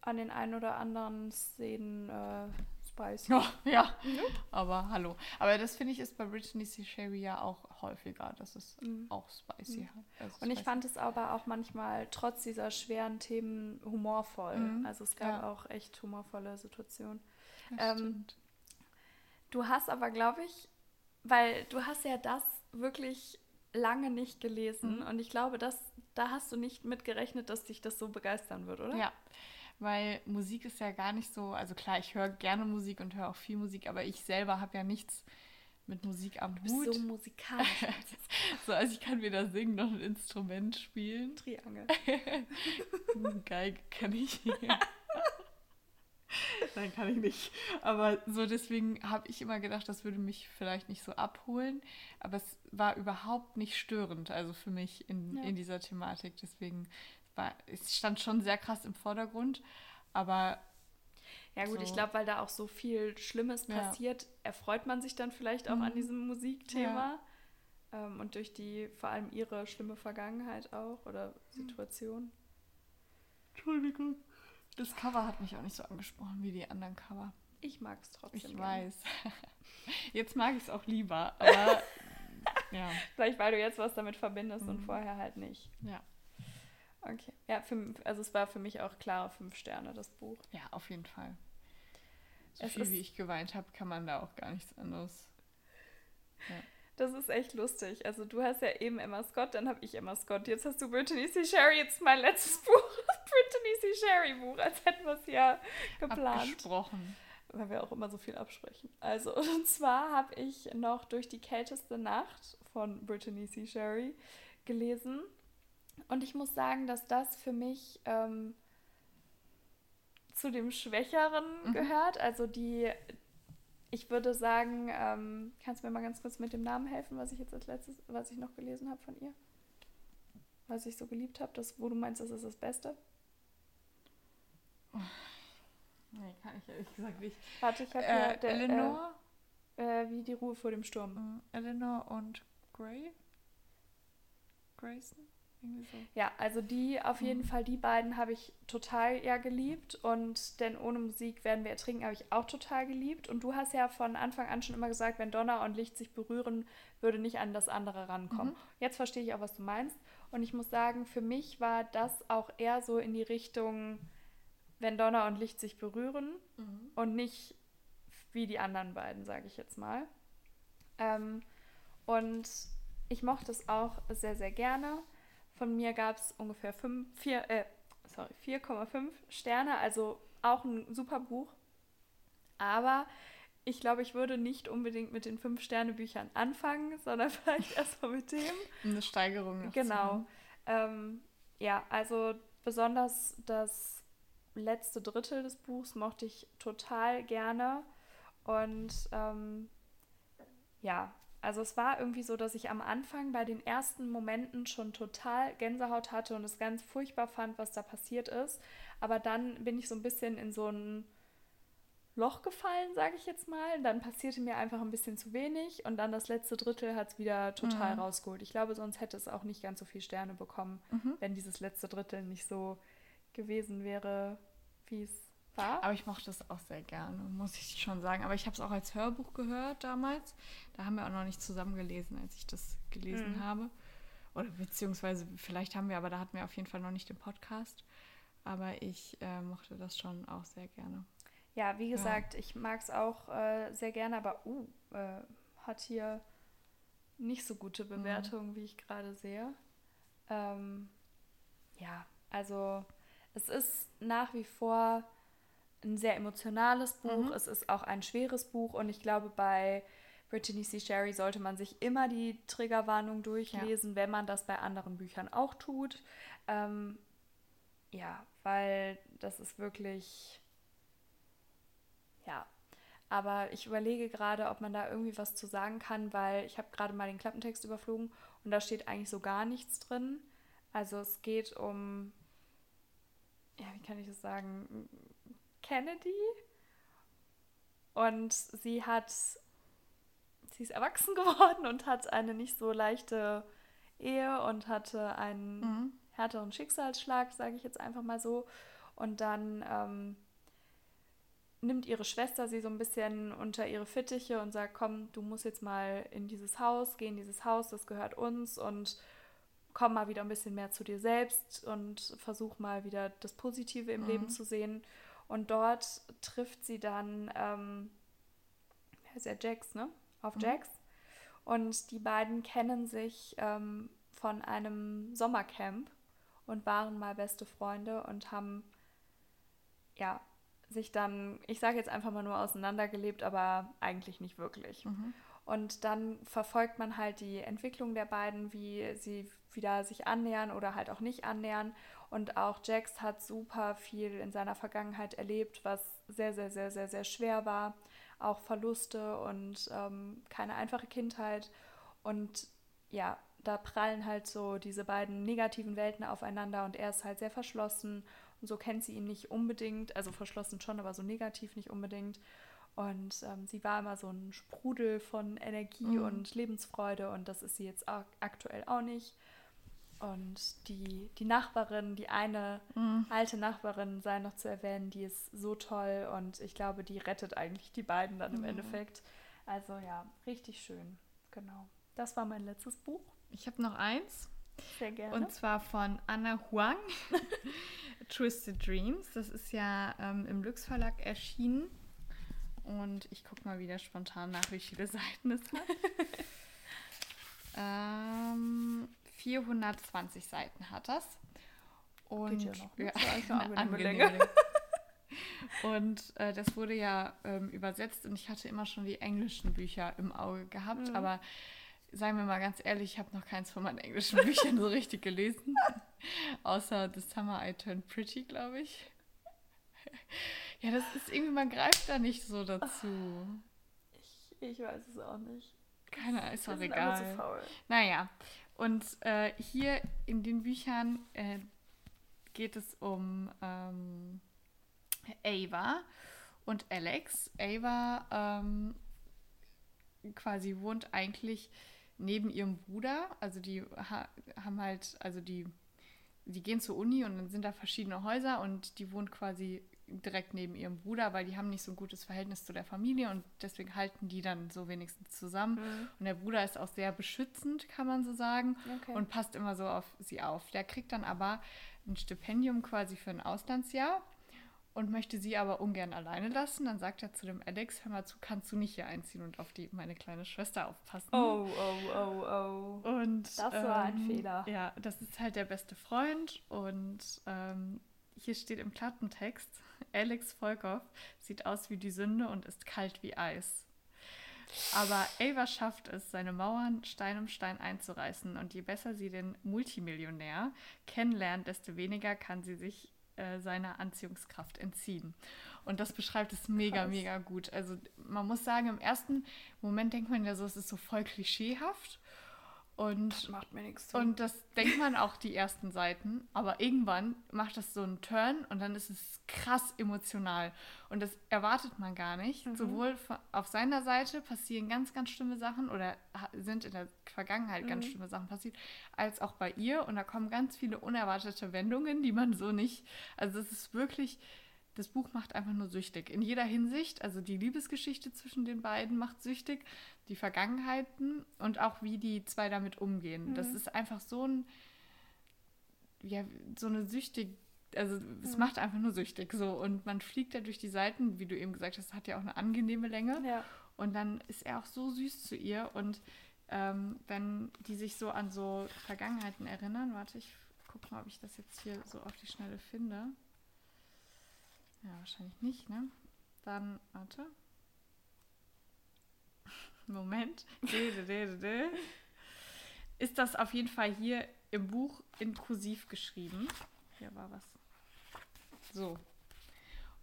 an den ein oder anderen Szenen äh, spicy. Oh, ja, mhm. aber hallo. Aber das finde ich ist bei Brittany C. Sherry ja auch häufiger, dass es mhm. auch spicy mhm. hat. Also und ich spicy. fand es aber auch manchmal trotz dieser schweren Themen humorvoll. Mhm. Also es gab ja. auch echt humorvolle Situationen. Ähm, du hast aber, glaube ich, weil du hast ja das wirklich lange nicht gelesen mhm. und ich glaube, dass da hast du nicht mitgerechnet, dass dich das so begeistern wird, oder? Ja, weil Musik ist ja gar nicht so, also klar, ich höre gerne Musik und höre auch viel Musik, aber ich selber habe ja nichts mit Musik am du Hut. so musikalisch. so, also ich kann weder singen noch ein Instrument spielen. Triangel. Geige kann ich. Nein, kann ich nicht. Aber so deswegen habe ich immer gedacht, das würde mich vielleicht nicht so abholen. Aber es war überhaupt nicht störend, also für mich in, ja. in dieser Thematik. Deswegen war, es stand schon sehr krass im Vordergrund, aber ja gut, so. ich glaube, weil da auch so viel Schlimmes passiert, ja. erfreut man sich dann vielleicht auch mhm. an diesem Musikthema. Ja. Ähm, und durch die, vor allem ihre schlimme Vergangenheit auch oder Situation. Entschuldigung. Das Cover hat mich auch nicht so angesprochen wie die anderen Cover. Ich mag es trotzdem. Ich gerne. weiß. Jetzt mag ich es auch lieber, aber ja. Vielleicht, weil du jetzt was damit verbindest mhm. und vorher halt nicht. Ja. Okay. Ja, für, also es war für mich auch klare fünf Sterne, das Buch. Ja, auf jeden Fall. So es viel wie ich geweint habe, kann man da auch gar nichts anderes. Ja. Das ist echt lustig. Also du hast ja eben Emma Scott, dann habe ich Emma Scott. Jetzt hast du Brittany C. Sherry, jetzt mein letztes Buch. Das Brittany C. Sherry Buch, als hätten wir es ja geplant. Abgesprochen. Weil wir auch immer so viel absprechen. Also, und zwar habe ich noch Durch die kälteste Nacht von Brittany C. Sherry gelesen. Und ich muss sagen, dass das für mich ähm, zu dem Schwächeren mhm. gehört. Also die, ich würde sagen, ähm, kannst du mir mal ganz kurz mit dem Namen helfen, was ich jetzt als letztes, was ich noch gelesen habe von ihr? Was ich so geliebt habe, das, wo du meinst, das ist das Beste? Nee, kann ich ehrlich gesagt nicht. Warte, ich habe äh, der, Eleanor. Äh, äh, wie die Ruhe vor dem Sturm. Mm, Eleanor und Gray? Grayson? So. Ja, also die auf jeden mhm. Fall, die beiden habe ich total ja geliebt und denn ohne Musik werden wir ertrinken, habe ich auch total geliebt. Und du hast ja von Anfang an schon immer gesagt, wenn Donner und Licht sich berühren, würde nicht an das andere rankommen. Mhm. Jetzt verstehe ich auch, was du meinst. Und ich muss sagen, für mich war das auch eher so in die Richtung, wenn Donner und Licht sich berühren mhm. und nicht wie die anderen beiden, sage ich jetzt mal. Ähm, und ich mochte es auch sehr, sehr gerne. Von mir gab es ungefähr 4,5 äh, Sterne, also auch ein super Buch. Aber ich glaube, ich würde nicht unbedingt mit den 5-Sterne-Büchern anfangen, sondern vielleicht erstmal mit dem. Eine Steigerung. Genau. Ähm, ja, also besonders das letzte Drittel des Buchs mochte ich total gerne. Und ähm, ja, also es war irgendwie so, dass ich am Anfang bei den ersten Momenten schon total Gänsehaut hatte und es ganz furchtbar fand, was da passiert ist. Aber dann bin ich so ein bisschen in so ein Loch gefallen, sage ich jetzt mal. Dann passierte mir einfach ein bisschen zu wenig und dann das letzte Drittel hat es wieder total mhm. rausgeholt. Ich glaube, sonst hätte es auch nicht ganz so viele Sterne bekommen, mhm. wenn dieses letzte Drittel nicht so gewesen wäre, wie es war. Aber ich mochte es auch sehr gerne, muss ich schon sagen. Aber ich habe es auch als Hörbuch gehört damals. Da haben wir auch noch nicht zusammen gelesen, als ich das gelesen mhm. habe. Oder beziehungsweise, vielleicht haben wir, aber da hatten wir auf jeden Fall noch nicht den Podcast. Aber ich äh, mochte das schon auch sehr gerne. Ja, wie gesagt, ja. ich mag es auch äh, sehr gerne, aber uh, äh, hat hier nicht so gute mhm. Bewertungen, mhm. wie ich gerade sehe. Ähm, ja, also es ist nach wie vor ein sehr emotionales Buch. Mhm. Es ist auch ein schweres Buch und ich glaube, bei Brittany C. Sherry sollte man sich immer die Triggerwarnung durchlesen, ja. wenn man das bei anderen Büchern auch tut. Ähm, ja, weil das ist wirklich. Ja. Aber ich überlege gerade, ob man da irgendwie was zu sagen kann, weil ich habe gerade mal den Klappentext überflogen und da steht eigentlich so gar nichts drin. Also es geht um, ja, wie kann ich das sagen? Kennedy. Und sie hat, sie ist erwachsen geworden und hat eine nicht so leichte Ehe und hatte einen mhm. härteren Schicksalsschlag, sage ich jetzt einfach mal so. Und dann ähm, nimmt ihre Schwester sie so ein bisschen unter ihre Fittiche und sagt, komm, du musst jetzt mal in dieses Haus, geh in dieses Haus, das gehört uns und komm mal wieder ein bisschen mehr zu dir selbst und versuch mal wieder das Positive im mhm. Leben zu sehen. Und dort trifft sie dann, ähm, wer ist ja Jax, ne? Auf mhm. Jax. Und die beiden kennen sich ähm, von einem Sommercamp und waren mal beste Freunde und haben, ja, sich dann, ich sage jetzt einfach mal nur auseinandergelebt, aber eigentlich nicht wirklich. Mhm. Und dann verfolgt man halt die Entwicklung der beiden, wie sie wieder sich annähern oder halt auch nicht annähern. Und auch Jax hat super viel in seiner Vergangenheit erlebt, was sehr, sehr, sehr, sehr, sehr schwer war. Auch Verluste und ähm, keine einfache Kindheit. Und ja, da prallen halt so diese beiden negativen Welten aufeinander und er ist halt sehr verschlossen und so kennt sie ihn nicht unbedingt, also verschlossen schon, aber so negativ nicht unbedingt. Und ähm, sie war immer so ein Sprudel von Energie mhm. und Lebensfreude und das ist sie jetzt aktuell auch nicht. Und die, die Nachbarin, die eine mhm. alte Nachbarin, sei noch zu erwähnen, die ist so toll und ich glaube, die rettet eigentlich die beiden dann im mhm. Endeffekt. Also ja, richtig schön. Genau. Das war mein letztes Buch. Ich habe noch eins. Sehr gerne. Und zwar von Anna Huang, Twisted Dreams. Das ist ja ähm, im Lux Verlag erschienen. Und ich gucke mal wieder spontan nach, wie viele Seiten es hat. ähm, 420 Seiten hat das. Und Geht ja noch, ne? ja, eine angenehme Und äh, das wurde ja ähm, übersetzt und ich hatte immer schon die englischen Bücher im Auge gehabt, mhm. aber sagen wir mal ganz ehrlich, ich habe noch keins von meinen englischen Büchern so richtig gelesen. Außer The Summer I Turned Pretty, glaube ich. ja, das ist irgendwie, man greift da nicht so dazu. Ich, ich weiß es auch nicht. Keine Ahnung, ist auch egal. Zu faul. Naja, und äh, hier in den Büchern äh, geht es um ähm, Ava und Alex. Ava ähm, quasi wohnt eigentlich neben ihrem Bruder. Also die ha haben halt, also die, die gehen zur Uni und dann sind da verschiedene Häuser und die wohnt quasi direkt neben ihrem Bruder, weil die haben nicht so ein gutes Verhältnis zu der Familie und deswegen halten die dann so wenigstens zusammen. Mhm. Und der Bruder ist auch sehr beschützend, kann man so sagen, okay. und passt immer so auf sie auf. Der kriegt dann aber ein Stipendium quasi für ein Auslandsjahr und möchte sie aber ungern alleine lassen. Dann sagt er zu dem Alex, hör mal zu, kannst du nicht hier einziehen und auf die meine kleine Schwester aufpassen? Oh, oh, oh, oh. Und, das war ähm, ein Fehler. Ja, das ist halt der beste Freund und ähm, hier steht im Klappentext, Alex Volkov sieht aus wie die Sünde und ist kalt wie Eis. Aber Ava schafft es, seine Mauern Stein um Stein einzureißen. Und je besser sie den Multimillionär kennenlernt, desto weniger kann sie sich äh, seiner Anziehungskraft entziehen. Und das beschreibt es mega, Krass. mega gut. Also man muss sagen, im ersten Moment denkt man ja so, es ist so voll klischeehaft. Und, das macht mir nichts zu. Und das denkt man auch die ersten Seiten, aber irgendwann macht das so einen Turn und dann ist es krass emotional. Und das erwartet man gar nicht. Mhm. Sowohl auf seiner Seite passieren ganz, ganz schlimme Sachen oder sind in der Vergangenheit mhm. ganz schlimme Sachen passiert, als auch bei ihr. Und da kommen ganz viele unerwartete Wendungen, die man so nicht. Also es ist wirklich das Buch macht einfach nur süchtig. In jeder Hinsicht. Also die Liebesgeschichte zwischen den beiden macht süchtig, die Vergangenheiten und auch wie die zwei damit umgehen. Mhm. Das ist einfach so ein, ja, so eine süchtig, also es mhm. macht einfach nur süchtig so. Und man fliegt da durch die Seiten, wie du eben gesagt hast, hat ja auch eine angenehme Länge. Ja. Und dann ist er auch so süß zu ihr. Und ähm, wenn die sich so an so Vergangenheiten erinnern, warte, ich guck mal, ob ich das jetzt hier so auf die Schnelle finde. Ja, wahrscheinlich nicht, ne? Dann, warte. Moment. Ist das auf jeden Fall hier im Buch in kursiv geschrieben. Hier war was. So.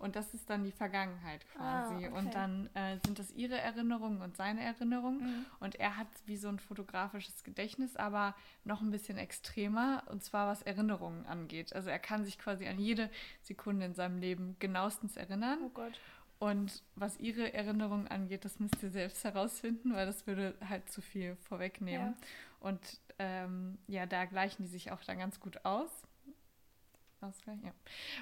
Und das ist dann die Vergangenheit quasi. Ah, okay. Und dann äh, sind das ihre Erinnerungen und seine Erinnerungen. Mhm. Und er hat wie so ein fotografisches Gedächtnis, aber noch ein bisschen extremer. Und zwar was Erinnerungen angeht. Also er kann sich quasi an jede Sekunde in seinem Leben genauestens erinnern. Oh Gott. Und was ihre Erinnerungen angeht, das müsst ihr selbst herausfinden, weil das würde halt zu viel vorwegnehmen. Ja. Und ähm, ja, da gleichen die sich auch dann ganz gut aus. Ausgleich, ja.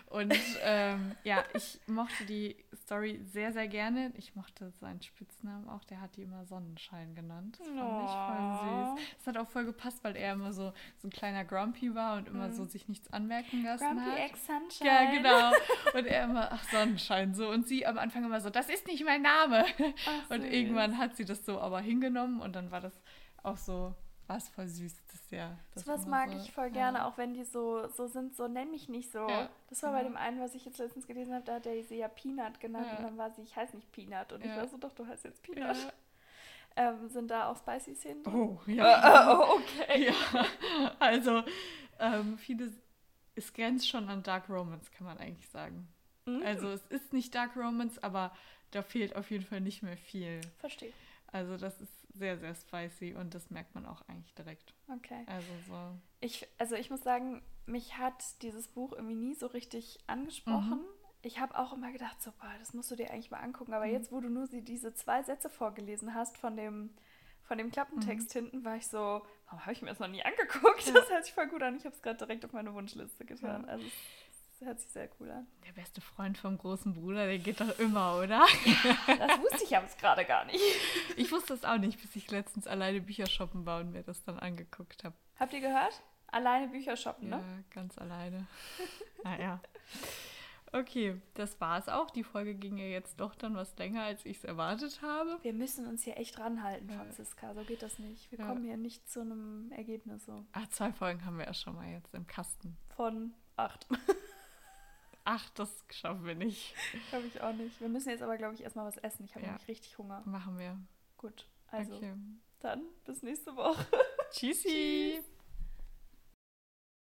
Und ähm, ja, ich mochte die Story sehr, sehr gerne. Ich mochte seinen Spitznamen auch. Der hat die immer Sonnenschein genannt. Das fand oh. ich voll süß. Das hat auch voll gepasst, weil er immer so, so ein kleiner Grumpy war und immer mhm. so sich nichts anmerken lassen Grumpy hat. Grumpy Ex Sunshine. Ja, genau. Und er immer, ach, Sonnenschein so. Und sie am Anfang immer so, das ist nicht mein Name. Ach, und irgendwann hat sie das so aber hingenommen und dann war das auch so war es voll süß, das ja. Das was mag so, ich voll gerne, ja. auch wenn die so, so sind, so nenn mich nicht so. Ja, das war genau. bei dem einen, was ich jetzt letztens gelesen habe, da hat er sie ja Peanut genannt und dann war sie, ich heiße nicht Peanut und ich war so, doch, du heißt jetzt Peanut. Ähm, sind da auch spicy Szenen? Oh, ja. oh, okay. Ja, also ähm, viele, es grenzt schon an Dark Romance, kann man eigentlich sagen. Mhm. Also es ist nicht Dark Romance, aber da fehlt auf jeden Fall nicht mehr viel. Verstehe. Also das ist sehr, sehr spicy und das merkt man auch eigentlich direkt. Okay. Also so. Ich, also ich muss sagen, mich hat dieses Buch irgendwie nie so richtig angesprochen. Mhm. Ich habe auch immer gedacht, so, boah, das musst du dir eigentlich mal angucken. Aber mhm. jetzt, wo du nur diese zwei Sätze vorgelesen hast von dem, von dem Klappentext mhm. hinten, war ich so, warum habe ich mir das noch nie angeguckt? Ja. Das hört sich voll gut an. Ich habe es gerade direkt auf meine Wunschliste getan. Ja. Also hört sich sehr cool an. Der beste Freund vom großen Bruder, der geht doch immer, oder? das wusste ich aber gerade gar nicht. Ich wusste es auch nicht, bis ich letztens alleine Bücher shoppen war und mir das dann angeguckt habe. Habt ihr gehört? Alleine Bücher shoppen, ne? Ja, ganz alleine. naja. Okay, das war es auch. Die Folge ging ja jetzt doch dann was länger, als ich es erwartet habe. Wir müssen uns hier echt ranhalten, ja. Franziska. So geht das nicht. Wir ja. kommen hier nicht zu einem Ergebnis so. Ach, zwei Folgen haben wir ja schon mal jetzt im Kasten. Von acht. Ach, das schaffen wir nicht. Glaube ich auch nicht. Wir müssen jetzt aber, glaube ich, erstmal was essen. Ich habe ja. nämlich richtig Hunger. Machen wir. Gut, also okay. dann bis nächste Woche. Tschüssi. Tschüss.